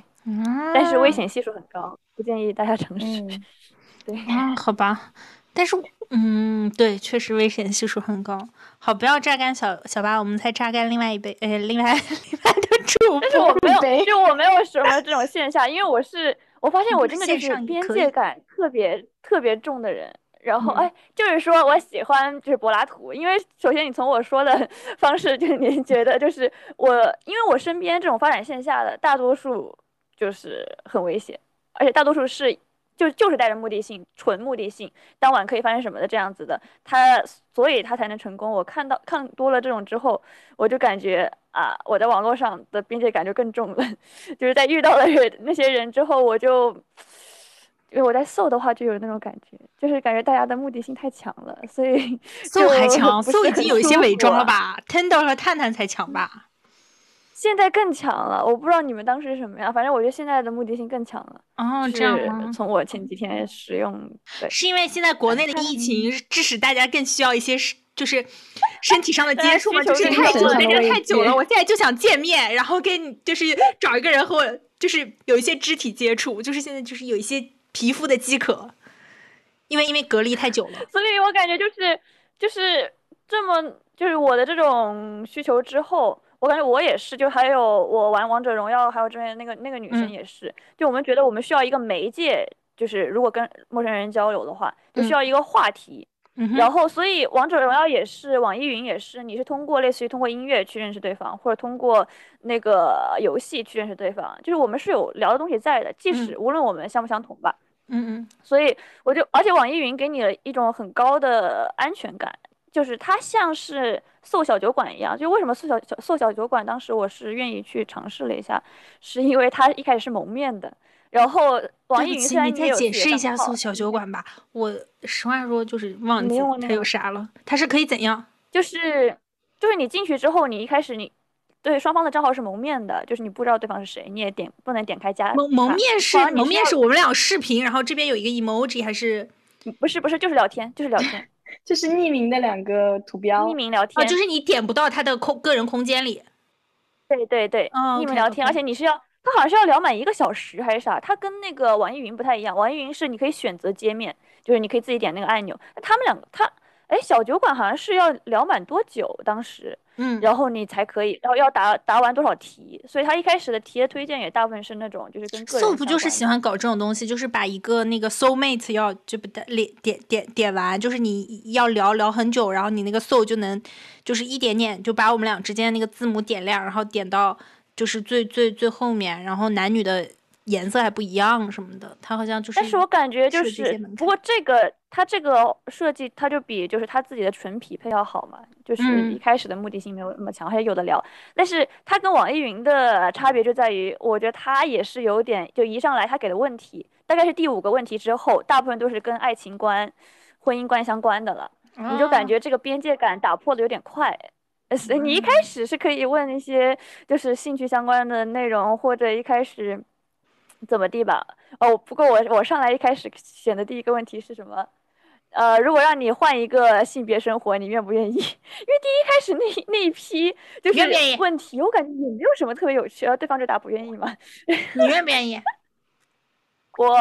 Speaker 1: 但是危险系数很高，不建议大家尝试。对
Speaker 2: 啊，好吧。但是，嗯，对，确实危险系数很高。好，不要榨干小小八，我们再榨干另外一杯，呃，另外 另外的 主
Speaker 1: 但是我没有，就我没有什么这种线下，因为我是我发现我真的就是边界感特别特别重的人。然后，哎，就是说我喜欢就是柏拉图，因为首先你从我说的方式，就是你觉得就是我，因为我身边这种发展线下的大多数就是很危险，而且大多数是。就就是带着目的性，纯目的性，当晚可以发生什么的这样子的，他所以他才能成功。我看到看多了这种之后，我就感觉啊，我在网络上的边界感就更重了。就是在遇到了那些人之后，我就因为我在搜的话就有那种感觉，就是感觉大家的目的性太强了，所以
Speaker 2: 搜还强，搜已经有一些伪装了吧？Tender 和探探才强吧？
Speaker 1: 现在更强了，我不知道你们当时是什么样，反正我觉得现在的目的性更强了。哦，
Speaker 2: 这样吗？
Speaker 1: 从我前几天使用，对，
Speaker 2: 是因为现在国内的疫情致使大家更需要一些就是身体上的接触嘛？就是太久了，跟着太久了，我现在就想见面，然后跟你就是找一个人和我就是有一些肢体接触，就是现在就是有一些皮肤的饥渴，因为因为隔离太久了，
Speaker 1: 所以我感觉就是就是这么就是我的这种需求之后。我感觉我也是，就还有我玩王者荣耀，还有之前那个那个女生也是，就我们觉得我们需要一个媒介，就是如果跟陌生人交流的话，就需要一个话题。然后，所以王者荣耀也是，网易云也是，你是通过类似于通过音乐去认识对方，或者通过那个游戏去认识对方，就是我们是有聊的东西在的，即使无论我们相不相同吧。
Speaker 2: 嗯嗯。
Speaker 1: 所以我就，而且网易云给你了一种很高的安全感。就是它像是搜小酒馆一样，就为什么搜小小搜小酒馆，当时我是愿意去尝试了一下，是因为它一开始是蒙面的，然后网易云虽然
Speaker 2: 你再解释一下搜小酒馆吧，我实话说就是忘记它有啥了，它是可以怎样？
Speaker 1: 就是就是你进去之后，你一开始你对双方的账号是蒙面的，就是你不知道对方是谁，你也点不能点开加
Speaker 2: 蒙蒙面是蒙面是我们俩视频，然后这边有一个 emoji 还是
Speaker 1: 不是不是就是聊天就是聊天。
Speaker 3: 就是匿名的两个图标，
Speaker 1: 匿名聊天
Speaker 2: 啊，就是你点不到他的空个人空间里。
Speaker 1: 对对对，匿名聊天，而且你是要，他好像是要聊满一个小时还是啥？他跟那个网易云不太一样，网易云是你可以选择界面，就是你可以自己点那个按钮。他们两个，他。哎，小酒馆好像是要聊满多久？当时，
Speaker 2: 嗯，
Speaker 1: 然后你才可以，然后要答答完多少题？所以他一开始的题的推荐也大部分是那种，就是跟个人。
Speaker 2: 不就是喜欢搞这种东西，就是把一个那个 soul mate 要就不点点点点完，就是你要聊聊很久，然后你那个 soul 就能就是一点点就把我们俩之间那个字母点亮，然后点到就是最最最后面，然后男女的。颜色还不一样什么的，它好像就是。
Speaker 1: 但是我感觉就是，不过这个它这个设计，它就比就是它自己的纯匹配要好嘛，就是一开始的目的性没有那么强，还有的聊。但是它跟网易云的差别就在于，我觉得它也是有点，就一上来它给的问题，大概是第五个问题之后，大部分都是跟爱情观、婚姻观相关的了，你就感觉这个边界感打破的有点快。你一开始是可以问一些就是兴趣相关的内容，或者一开始。怎么地吧？哦，不过我我上来一开始选的第一个问题是什么？呃，如果让你换一个性别生活，你愿不愿意？因为第一开始那那一批就是问题，我感觉也没有什么特别有趣，然后对方就答不愿意嘛。
Speaker 2: 你愿不愿意？
Speaker 1: 我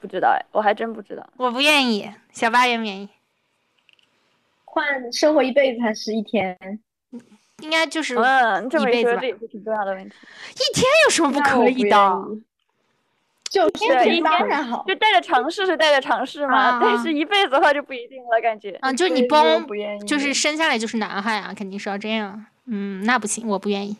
Speaker 1: 不知道哎，我还真不知道。
Speaker 2: 我不愿意，小八愿不愿意？
Speaker 3: 换生活一辈子还是一天？
Speaker 2: 应该就是
Speaker 1: 嗯，这么
Speaker 2: 一
Speaker 1: 说，这也是挺重要的问题。
Speaker 2: 一天有什么不可以的？
Speaker 3: 就
Speaker 1: 一天
Speaker 3: 好，
Speaker 1: 就带着尝试是带着尝试嘛。但是一辈子的话就不一定了，感觉。
Speaker 2: 啊，就是你崩，就是生下来就是男孩啊，肯定是要这样。嗯，那不行，我不愿意。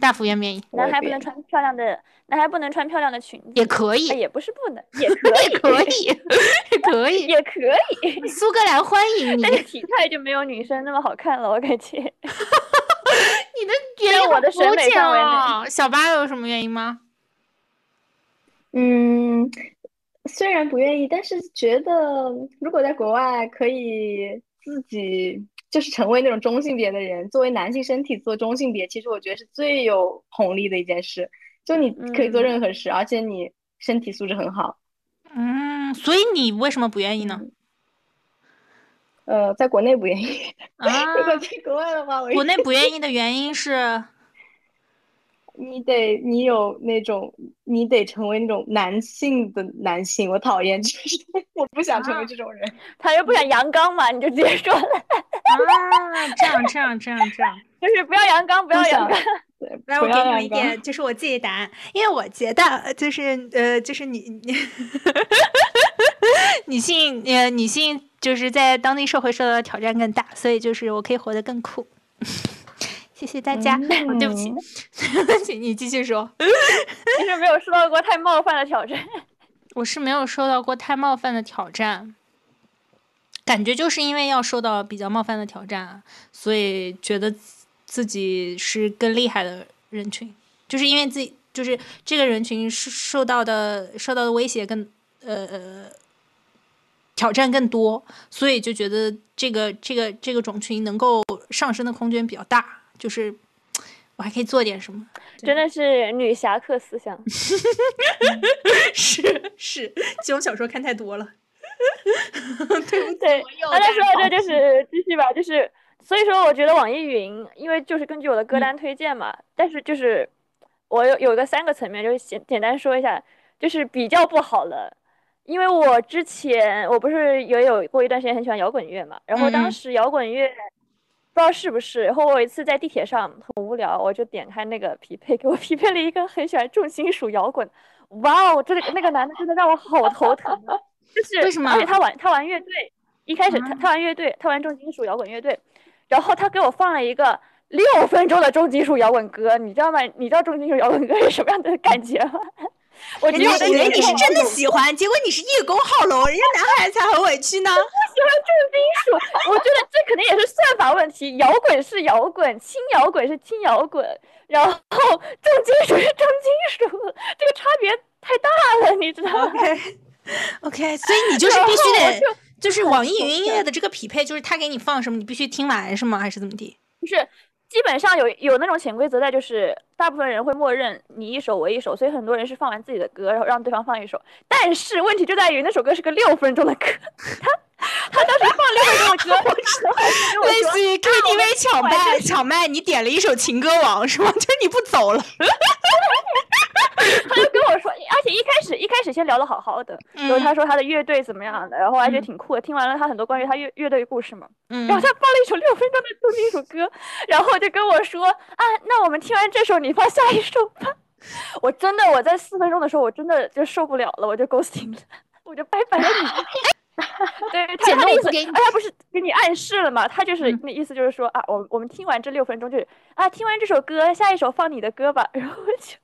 Speaker 2: 大福愿不愿意？
Speaker 1: 男孩不能穿漂亮的，男孩不能穿漂亮的裙子。
Speaker 2: 也可以，
Speaker 1: 也不是不能，也 可以，
Speaker 2: 可以，可以，
Speaker 1: 也可以。
Speaker 2: 苏格兰欢迎你。
Speaker 1: 但是体态就没有女生那么好看了，我感觉。
Speaker 2: 你的原因
Speaker 1: 我的审美范围
Speaker 2: 小八有什么原因吗？
Speaker 3: 嗯，虽然不愿意，但是觉得如果在国外可以自己就是成为那种中性别的人，作为男性身体做中性别，其实我觉得是最有红利的一件事。就你可以做任何事，而且你身体素质很好。
Speaker 2: 嗯，所以你为什么不愿意呢？
Speaker 3: 呃，在国内不愿意。
Speaker 2: 啊，
Speaker 3: 如果去国外的话，我
Speaker 2: 国内不愿意的原因是。
Speaker 3: 你得，你有那种，你得成为那种男性的男性，我讨厌，就是 我不想成为这种人。
Speaker 1: 他又不想阳刚嘛，你就直接说了。
Speaker 2: 啊，这样这样这样这样，
Speaker 1: 就是不要阳刚，不要阳刚。
Speaker 2: 来，我给你们一点，就是我自己的答案，因为我觉得，就是呃，就是你你 女性呃女性就是在当地社会受到的挑战更大，所以就是我可以活得更酷。谢谢大家，对不起，对不起你继续说。
Speaker 1: 其实没有受到过太冒犯的挑战，
Speaker 2: 我是没有受到过太冒犯的挑战，感觉就是因为要受到比较冒犯的挑战，所以觉得自己是更厉害的人群，就是因为自己就是这个人群受受到的受到的威胁更呃呃挑战更多，所以就觉得这个这个这个种群能够上升的空间比较大。就是我还可以做点什么，
Speaker 1: 真的是女侠客思想，
Speaker 2: 是 是，这种小说看太多了。
Speaker 1: 对对，大家说到这就是继续吧，就是所以说我觉得网易云，因为就是根据我的歌单推荐嘛，但是就是我有有个三个层面，就是简简单说一下，就是比较不好了，因为我之前我不是也有过一段时间很喜欢摇滚乐嘛，然后当时摇滚乐。不知道是不是，然后我有一次在地铁上很无聊，我就点开那个匹配，给我匹配了一个很喜欢重金属摇滚。哇哦，这个那个男的真的让我好头疼，就是
Speaker 2: 为什么？
Speaker 1: 而且他玩他玩乐队，一开始他他玩乐队，他玩重金属摇滚乐队，然后他给我放了一个六分钟的重金属摇滚歌，你知道吗？你知道重金属摇滚歌是什么样的感觉吗？我
Speaker 2: 以为你是真的喜欢，结果你是叶公好龙，人家男孩子才很委屈呢。
Speaker 1: 我喜欢重金属，我觉得这肯定也是算法问题。摇滚是摇滚，轻摇滚是轻摇滚，然后重金属是重金属，这个差别太大了，你知道吗
Speaker 2: ？OK，所以你就是必须得，就是网易云音乐的这个匹配，就是他给你放什么，你必须听完是吗？还是怎么地？
Speaker 1: 不是。基本上有有那种潜规则在，就是大部分人会默认你一首我一首，所以很多人是放完自己的歌，然后让对方放一首。但是问题就在于那首歌是个六分钟的歌，他 他当时放六分钟的歌，
Speaker 2: 类似于 KTV 抢麦抢麦，你点了一首情歌王是吗？就你不走了。
Speaker 1: 他就跟我说，而且一开始一开始先聊的好好的，然后他说他的乐队怎么样的，然后我还觉得挺酷的。听完了他很多关于他乐乐队故事嘛，然后他放了一首六分钟的重金属歌，然后就跟我说啊，那我们听完这首，你放下一首吧。我真的我在四分钟的时候，我真的就受不了了，我就 ghosting 了，我就拜拜了你。对，他的意思，他不是给你暗示了吗？他就是那意思，就是说啊，我我们听完这六分钟，就是啊，听完这首歌，下一首放你的歌吧，然后就。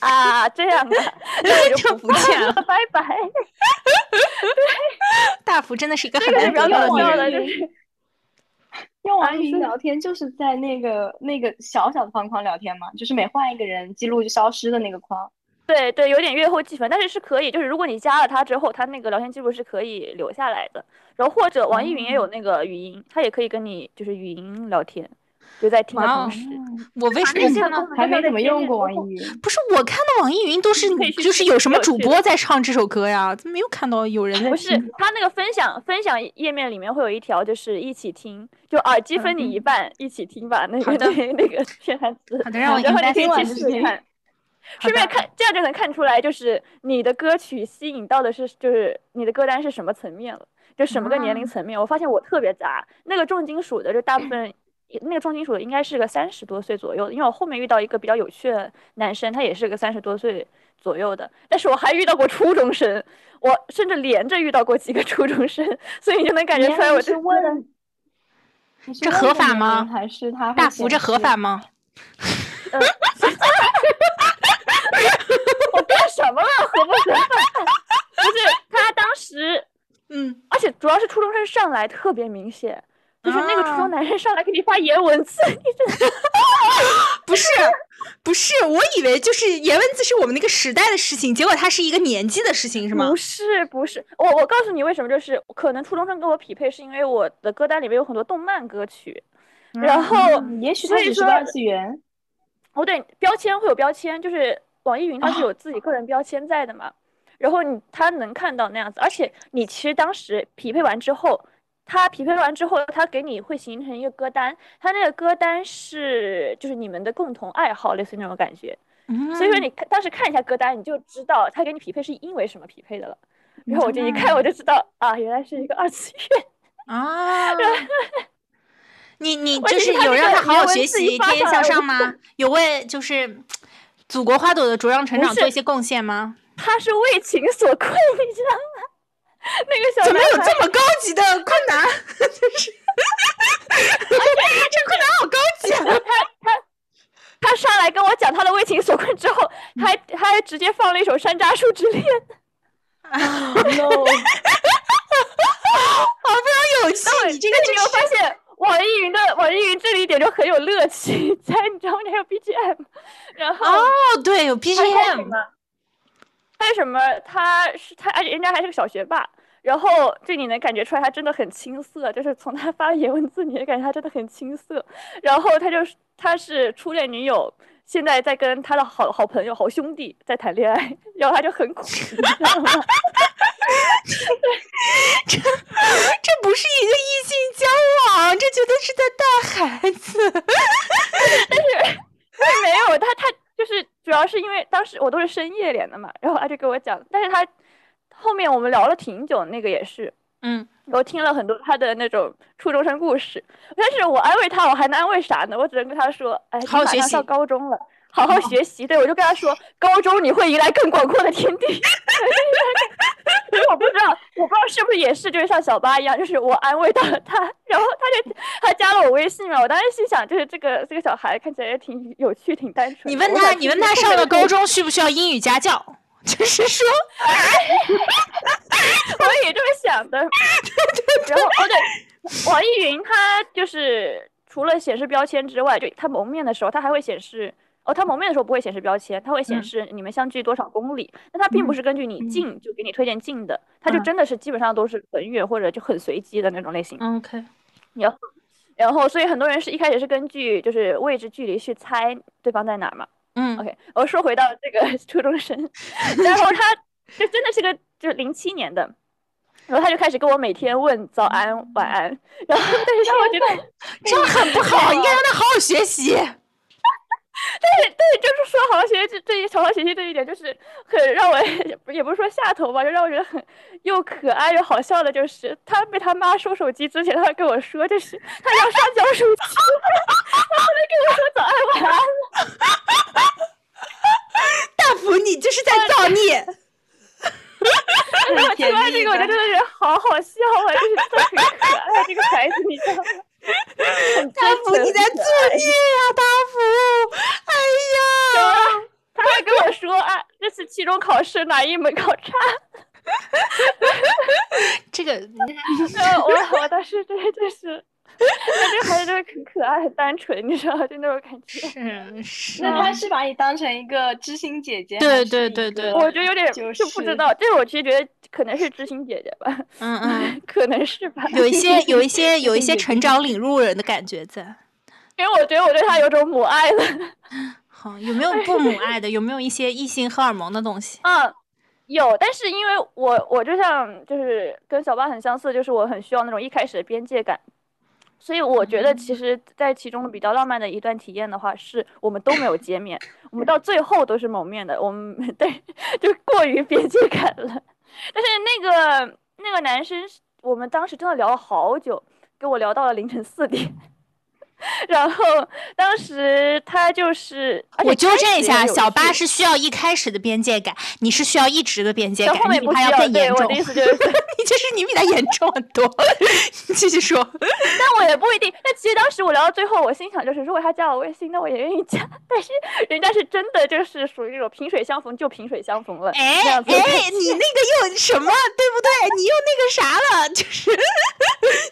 Speaker 1: 啊，这样的，那我就不见了，拜拜。
Speaker 2: 大福真的是一个很难
Speaker 1: 得
Speaker 2: 的
Speaker 1: 女
Speaker 3: 人。用网易云聊天就是在那个那个小小的方框聊天嘛，就是每换一个人记录就消失的那个框。
Speaker 1: 对对，有点月后积分，但是是可以，就是如果你加了他之后，他那个聊天记录是可以留下来的。然后或者网易云也有那个语音，他也可以跟你就是语音聊天。就在听的同时，
Speaker 2: 我为什么
Speaker 3: 呢？还没怎么用过网易云。
Speaker 2: 不是我看的网易云都是，就是有什么主播在唱这首歌呀？怎么没有看到有人在？
Speaker 1: 不是，他那个分享分享页面里面会有一条，就是一起听，就耳机分你一半，一起听吧。那个那个宣传词。
Speaker 2: 好的，让我
Speaker 1: 然后你可以
Speaker 3: 去
Speaker 1: 试试看，顺便看，这样就能看出来，就是你的歌曲吸引到的是，就是你的歌单是什么层面了，就什么个年龄层面。我发现我特别杂，那个重金属的就大部分。那个重金属的应该是个三十多岁左右的，因为我后面遇到一个比较有趣的男生，他也是个三十多岁左右的，但是我还遇到过初中生，我甚至连着遇到过几个初中生，所以你就能感觉出来我
Speaker 3: 是问，
Speaker 2: 这合法吗？
Speaker 3: 还是他
Speaker 2: 大福这合法吗？
Speaker 1: 我干什么了？合不合法？不是他当时，
Speaker 2: 嗯，
Speaker 1: 而且主要是初中生上来特别明显。就是那个初中男生上来给你发颜文字，你这
Speaker 2: 不是不是，我以为就是颜文字是我们那个时代的事情，结果它是一个年纪的事情，是吗？
Speaker 1: 不是，不是，我我告诉你为什么，就是可能初中生跟我匹配，是因为我的歌单里面有很多动漫歌曲，然后
Speaker 3: 也许它只是二次元。
Speaker 1: 哦，对，标签会有标签，就是网易云它是有自己个人标签在的嘛，然后你他能看到那样子，而且你其实当时匹配完之后。他匹配完之后，他给你会形成一个歌单，他那个歌单是就是你们的共同爱好，类似那种感觉。所以说你当时看一下歌单，你就知道他给你匹配是因为什么匹配的了。然后我就一看，我就知道啊，原来是一个二次元
Speaker 2: 啊。你你就是有让他好好学习、天天向上吗？有为就是祖国花朵的茁壮成长做一些贡献吗？
Speaker 1: 他是为情所困，你知道吗？那个小
Speaker 2: 怎么有这么高级的困难？就是，这困难好高级啊！
Speaker 1: 他他他上来跟我讲他的为情所困之后，还他还直接放了一首《山楂树之恋》。
Speaker 3: 啊，no！
Speaker 2: 好非常有趣。你这个
Speaker 1: 你有发现网易云的网易云这里一点就很有乐趣，在你知道吗？还有 BGM，然后
Speaker 2: 哦，对，有 BGM。
Speaker 1: 为什么他是他？而且人家还是个小学霸。然后就你能感觉出来，他真的很青涩，就是从他发言文字，你也感觉他真的很青涩。然后他就是他是初恋女友，现在在跟他的好好朋友、好兄弟在谈恋爱，然后他就很苦，你知道吗？
Speaker 2: 这这不是一个异性交往，这绝对是在带孩子。
Speaker 1: 但是没有他，他就是主要是因为当时我都是深夜连的嘛，然后他就跟我讲，但是他。后面我们聊了挺久，那个也是，
Speaker 2: 嗯，
Speaker 1: 我听了很多他的那种初中生故事，但是我安慰他，我还能安慰啥呢？我只能跟他说，哎，你马上到高中了，好好学习。对我就跟他说，高中你会迎来更广阔的天地。所以我不知道，我不知道是不是也是，就是像小八一样，就是我安慰到了他，然后他就他加了我微信嘛。我当时心想，就是这个这个小孩看起来也挺有趣，挺单纯。
Speaker 2: 你问他，你问他上了高中需不需要英语家教？就是说，
Speaker 1: 我也这么想的。然后哦对，网易云它就是除了显示标签之外，就它蒙面的时候，它还会显示哦，它蒙面的时候不会显示标签，它会显示你们相距多少公里。那它并不是根据你近就给你推荐近的，它就真的是基本上都是很远或者就很随机的那种类型。
Speaker 2: OK，
Speaker 1: 然后然后所以很多人是一开始是根据就是位置距离去猜对方在哪嘛。
Speaker 2: 嗯
Speaker 1: ，OK，我说回到这个 初中生，然后他 就真的是个就是零七年的，然后他就开始跟我每天问早安晚安，然后但是让我觉得
Speaker 2: 这样很不好，应该让他好好学习。
Speaker 1: 对对，就是说好好学习这这一好好学习这一点，就是很让我 也不是说下头吧，就让我觉得很又可爱又好笑的，就是他被他妈收手机之前，他还跟我说，就是他要上交手机，然后他跟我说早安晚安。
Speaker 2: 大福，你这是在造孽。
Speaker 1: 我听完这个，我就真的觉得好好笑啊，就是真的很可爱，这个孩子，你知道吗？
Speaker 2: 大福，你在作孽呀，大福！哎呀，
Speaker 1: 他还跟我说啊，这次期中考试哪一门考差？
Speaker 2: 这个，
Speaker 1: 我我当时真的就是。那这孩子真的很可爱，很单纯，你知道就那种感觉。
Speaker 2: 是是。
Speaker 3: 那他是把你当成一个知心姐姐？
Speaker 2: 对对对对。
Speaker 1: 我觉得有点就不知道，这个我其实觉得可能是知心姐姐吧。
Speaker 2: 嗯嗯，
Speaker 1: 可能是吧。
Speaker 2: 有一些有一些有一些成长领路人的感觉在。
Speaker 1: 因为我觉得我对他有种母爱了。
Speaker 2: 好，有没有不母爱的？有没有一些异性荷尔蒙的东西？
Speaker 1: 嗯，有，但是因为我我就像就是跟小八很相似，就是我很需要那种一开始的边界感。所以我觉得，其实，在其中比较浪漫的一段体验的话，是我们都没有见面，我们到最后都是蒙面的。我们 对，就过于边界感了。但是那个那个男生，我们当时真的聊了好久，跟我聊到了凌晨四点。然后当时他就是，
Speaker 2: 我纠正一下，小八是需要一开始的边界感，你是需要一直的边界感，你比他要更严重。
Speaker 1: 我的意思就是，你
Speaker 2: 就是你比他严重很多。你继续说。
Speaker 1: 但我也不一定。那其实当时我聊到最后，我心想就是，如果他加我微信，那我也愿意加。但是人家是真的就是属于那种萍水相逢就萍水相逢了。
Speaker 2: 哎哎，你那个又什么？对不对？你又那个啥了？就是，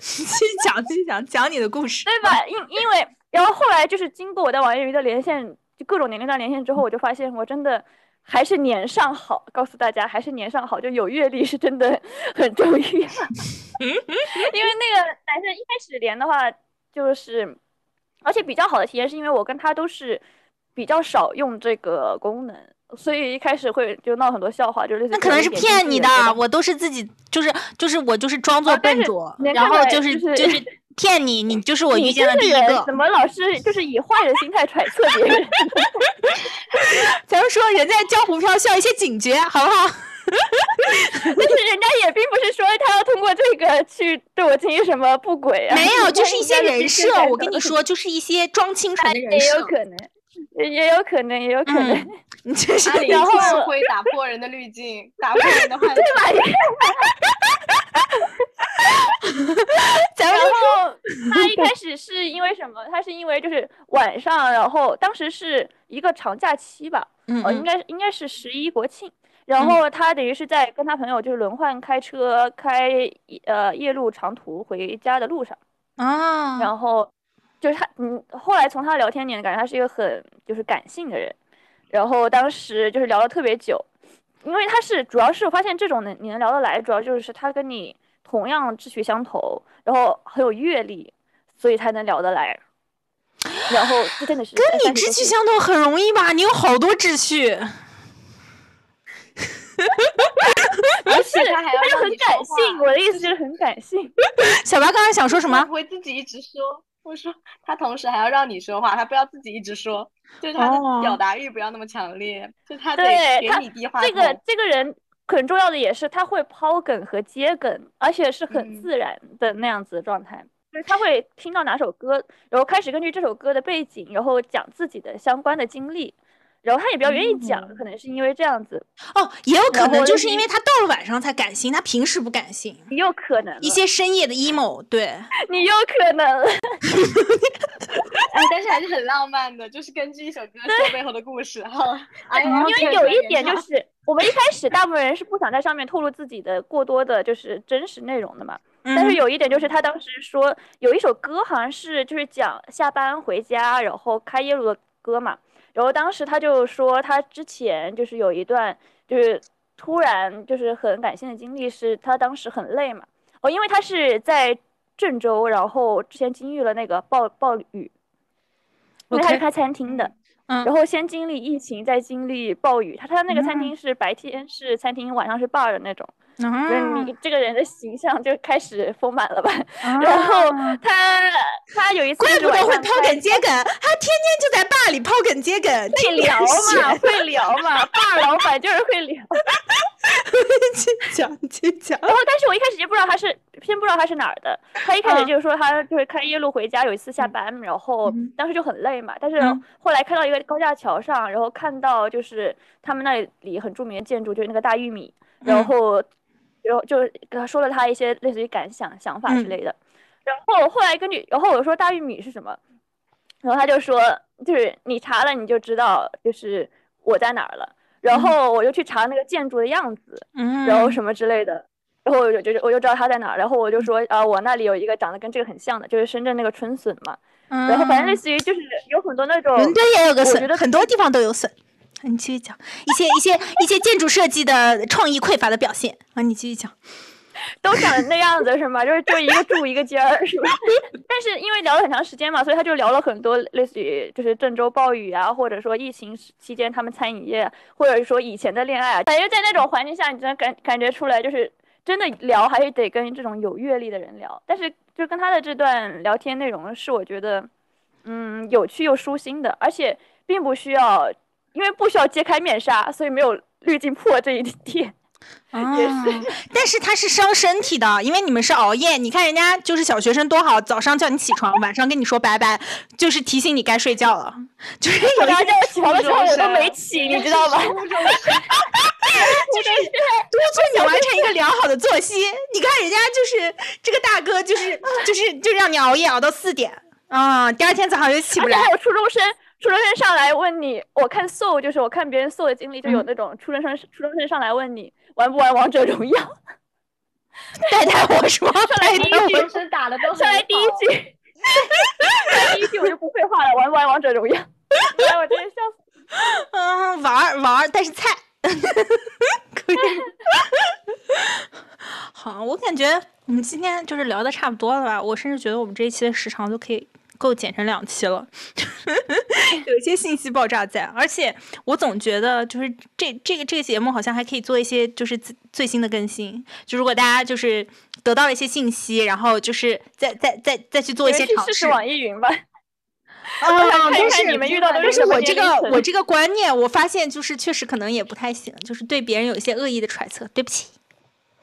Speaker 2: 继续讲，继续讲，讲你的故事，
Speaker 1: 对吧？因因为，然后后来就是经过我在网易云的连线就各种年龄段连线之后，我就发现我真的还是年上好。告诉大家，还是年上好，就有阅历是真的很重要。因为那个男生一开始连的话，就是而且比较好的体验是因为我跟他都是比较少用这个功能。所以一开始会就闹很多笑话，就是
Speaker 2: 那可能是骗你的，我都是自己就是就是我就是装作笨拙，然后就是就是骗你，你就是我遇见的第一个。
Speaker 1: 怎么老是就是以坏的心态揣测别人？
Speaker 2: 咱们说人在江湖飘，需要一些警觉，好不好？
Speaker 1: 但是人家也并不是说他要通过这个去对我进行什么不轨啊。
Speaker 2: 没有，就是一些人设。我跟你说，就是一些装清纯的人
Speaker 1: 设。也有可能，也有可能，也有可能。
Speaker 2: 你这是
Speaker 3: 然后会打破人的滤镜，打破人的幻想。对吧？
Speaker 1: 然后他一开始是因为什么？他是因为就是晚上，然后当时是一个长假期吧，哦，应该应该是十一国庆，然后他等于是在跟他朋友就是轮换开车开呃夜路长途回家的路上
Speaker 2: 啊，
Speaker 1: 然后就是他嗯，后来从他聊天，你感觉他是一个很就是感性的人。然后当时就是聊了特别久，因为他是主要是我发现这种能你能聊得来，主要就是他跟你同样志趣相投，然后很有阅历，所以才能聊得来。然后这真的是
Speaker 2: 跟你志趣相投很容易吧？你有好多志趣，
Speaker 3: 不是他还要
Speaker 1: 就很感性。我的意思就是很感性。
Speaker 2: 小白刚才想说什么？
Speaker 3: 我会自己一直说。我说他同时还要让你说话，他不要自己一直说，就是他的表达欲不要那么强烈，就他得给你递话。
Speaker 1: 这个这个人很重要的也是他会抛梗和接梗，而且是很自然的那样子的状态，就是他会听到哪首歌，然后开始根据这首歌的背景，然后讲自己的相关的经历。然后他也比较愿意讲，可能是因为这样子
Speaker 2: 哦，也有可能就是因为他到了晚上才感性，他平时不感性，
Speaker 1: 也有可能
Speaker 2: 一些深夜的 emo，对
Speaker 1: 你有可能，
Speaker 3: 哎，但是还是很浪漫的，就是根据一首歌说背后的故事哈。哎，因
Speaker 1: 为有一点就是，我们一开始大部分人是不想在上面透露自己的过多的，就是真实内容的嘛。但是有一点就是，他当时说有一首歌好像是就是讲下班回家然后开夜路的歌嘛。然后当时他就说，他之前就是有一段，就是突然就是很感性的经历，是他当时很累嘛。哦，因为他是在郑州，然后之前经历了那个暴暴雨，因为他是开餐厅的，
Speaker 2: 嗯，
Speaker 1: 然后先经历疫情，再经历暴雨。他他那个餐厅是白天是餐厅，晚上是 bar 的那种。嗯，你这个人的形象就开始丰满了吧？然后他他有一次，
Speaker 2: 怪不得会抛梗接梗，他天天就在坝里抛梗接梗，
Speaker 1: 会聊嘛，会聊嘛，坝老板就是会聊。
Speaker 2: 去讲，去讲。
Speaker 1: 然后，但是我一开始就不知道他是，先不知道他是哪儿的。他一开始就是说他就是开夜路回家，有一次下班，然后当时就很累嘛。但是后来开到一个高架桥上，然后看到就是他们那里很著名的建筑，就是那个大玉米，然后。然后就跟他说了他一些类似于感想、想法之类的。然后后来根据，然后我说大玉米是什么，然后他就说，就是你查了你就知道，就是我在哪儿了。然后我就去查那个建筑的样子，然后什么之类的。然后我就就我就知道他在哪儿。然后我就说啊，我那里有一个长得跟这个很像的，就是深圳那个春笋嘛。然后反正类似于就是有很多那种，
Speaker 2: 伦敦也有个笋，很多地方都有笋。你继续讲一些一些一些建筑设计的创意匮乏的表现啊！你继续讲，
Speaker 1: 都长那样子是吗？就是就一个柱一个尖儿是吧？但是因为聊了很长时间嘛，所以他就聊了很多类似于就是郑州暴雨啊，或者说疫情期间他们餐饮业，或者说以前的恋爱啊，感觉在那种环境下，你真的感感觉出来，就是真的聊还是得跟这种有阅历的人聊。但是就跟他的这段聊天内容是我觉得嗯有趣又舒心的，而且并不需要。因为不需要揭开面纱，所以没有滤镜破这一点。也是，
Speaker 2: 但是它是伤身体的，因为你们是熬夜。你看人家就是小学生多好，早上叫你起床，晚上跟你说拜拜，就是提醒你该睡觉了。就是有
Speaker 1: 人叫我起床的时候，我都没起，你知道吗？
Speaker 2: 就是督促你完成一个良好的作息。你看人家就是这个大哥，就是就是就让你熬夜熬到四点啊，第二天早上就起不来。
Speaker 1: 还有初中生。初中生上来问你，我看 so 就是我看别人 so 的经历，就有那种初中生初中生上来问你玩不玩王者荣耀，
Speaker 2: 带带我说，
Speaker 1: 上来第一
Speaker 3: 句打的都
Speaker 1: 上来第一句，第一句我就不废话了，玩不玩王者荣耀？哎，我真的笑死。
Speaker 2: 嗯玩玩，但是菜。可以。好，我感觉我们今天就是聊的差不多了吧？我甚至觉得我们这一期的时长都可以够剪成两期了。有一些信息爆炸在，而且我总觉得就是这这个这个节目好像还可以做一些就是最新的更新。就如果大家就是得到了一些信息，然后就是再再再再去做一些尝试。
Speaker 1: 试试网易云吧。
Speaker 2: 啊，
Speaker 1: 但是你们遇到的
Speaker 2: 是我这个我这个观念，我发现就是确实可能也不太行，就是对别人有一些恶意的揣测，对不起。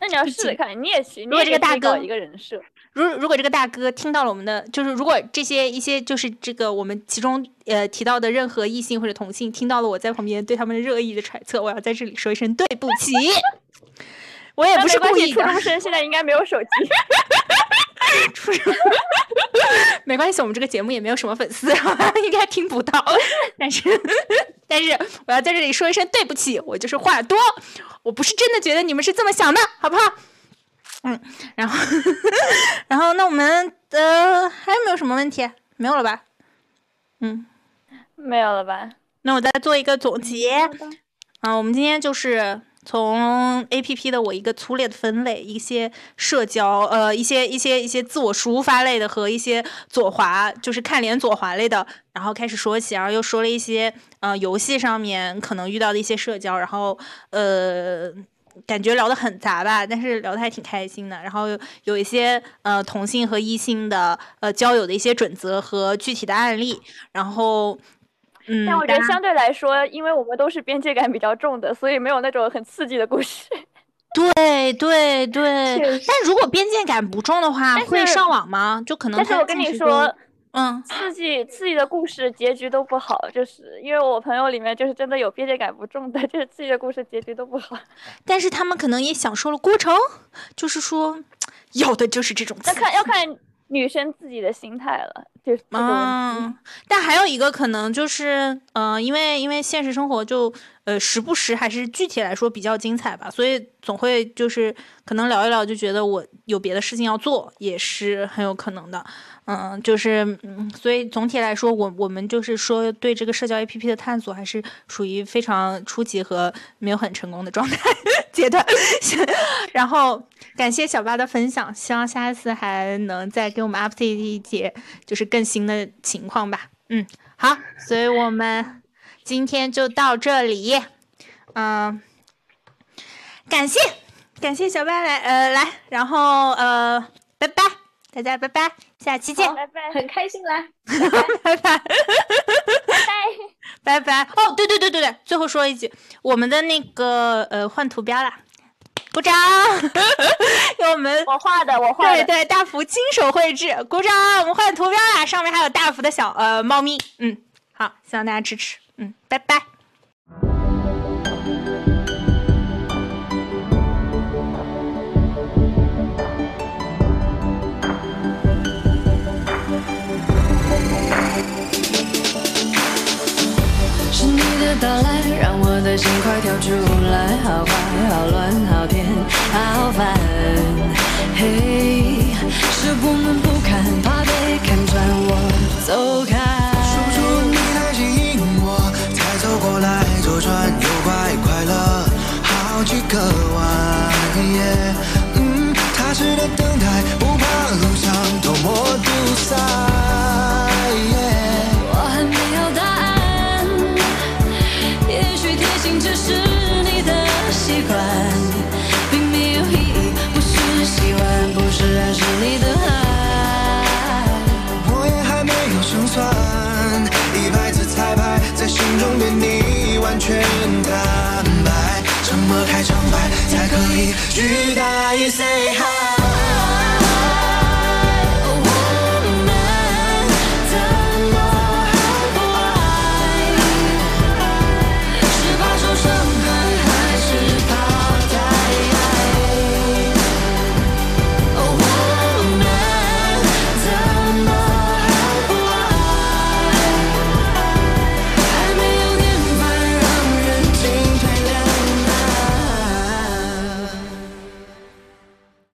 Speaker 1: 那你要试试看，你也行。
Speaker 2: 你也这个大哥
Speaker 1: 一个人设，
Speaker 2: 如如果这个大哥听到了我们的，就是如果这些一些就是这个我们其中呃提到的任何异性或者同性听到了我在旁边对他们的热议的揣测，我要在这里说一声对不起。我也不是故意
Speaker 1: 的。初中生现在应该没有手机。
Speaker 2: 初 中没关系，我们这个节目也没有什么粉丝，应该听不到。但是但是我要在这里说一声对不起，我就是话多，我不是真的觉得你们是这么想的，好不好？嗯，然后 然后那我们呃还有没有什么问题？没有了吧？嗯，
Speaker 1: 没有了吧？
Speaker 2: 那我再做一个总结。啊，我们今天就是。从 A P P 的我一个粗略的分类，一些社交，呃，一些一些一些自我抒发类的和一些左滑，就是看脸左滑类的，然后开始说起，然后又说了一些，呃，游戏上面可能遇到的一些社交，然后，呃，感觉聊得很杂吧，但是聊得还挺开心的，然后有一些，呃，同性和异性的，呃，交友的一些准则和具体的案例，然后。嗯，
Speaker 1: 但我觉得相对来说，因为我们都是边界感比较重的，所以没有那种很刺激的故事。
Speaker 2: 对 对对，但如果边界感不重的话，会上网吗？就可能。
Speaker 1: 但是我跟你说，
Speaker 2: 嗯，
Speaker 1: 刺激刺激的故事结局都不好，就是因为我朋友里面就是真的有边界感不重的，就是刺激的故事结局都不好。
Speaker 2: 但是他们可能也享受了过程，就是说，要的就是这种。
Speaker 1: 那看要看。女生自己的心态了，就是嗯，
Speaker 2: 但还有一个可能就是，嗯，因为因为现实生活就呃时不时还是具体来说比较精彩吧，所以总会就是可能聊一聊就觉得我有别的事情要做，也是很有可能的。嗯，就是嗯，所以总体来说，我我们就是说对这个社交 APP 的探索还是属于非常初级和没有很成功的状态 阶段。然后感谢小八的分享，希望下一次还能再给我们 update 一节就是更新的情况吧。嗯，好，所以我们今天就到这里。嗯，感谢感谢小白来呃来，然后呃拜拜。大家拜拜，下期见，
Speaker 1: 拜拜，
Speaker 3: 很开心来，
Speaker 2: 拜拜，拜拜，拜拜，哦，对对对对对，最后说一句，我们的那个呃换图标了，鼓掌，给我们
Speaker 1: 我画的，我画
Speaker 2: 的，对对，大福亲手绘制，鼓掌，我们换图标了，上面还有大福的小呃猫咪，嗯，好，希望大家支持，嗯，拜拜。是你的到来让我的心快跳出来，好快好乱好甜好烦。嘿，是我们不堪，怕被看穿，我走开。
Speaker 4: 转又拐，快乐好几个弯。嗯，踏实的等待，不怕路上多么堵塞。you guys say hi.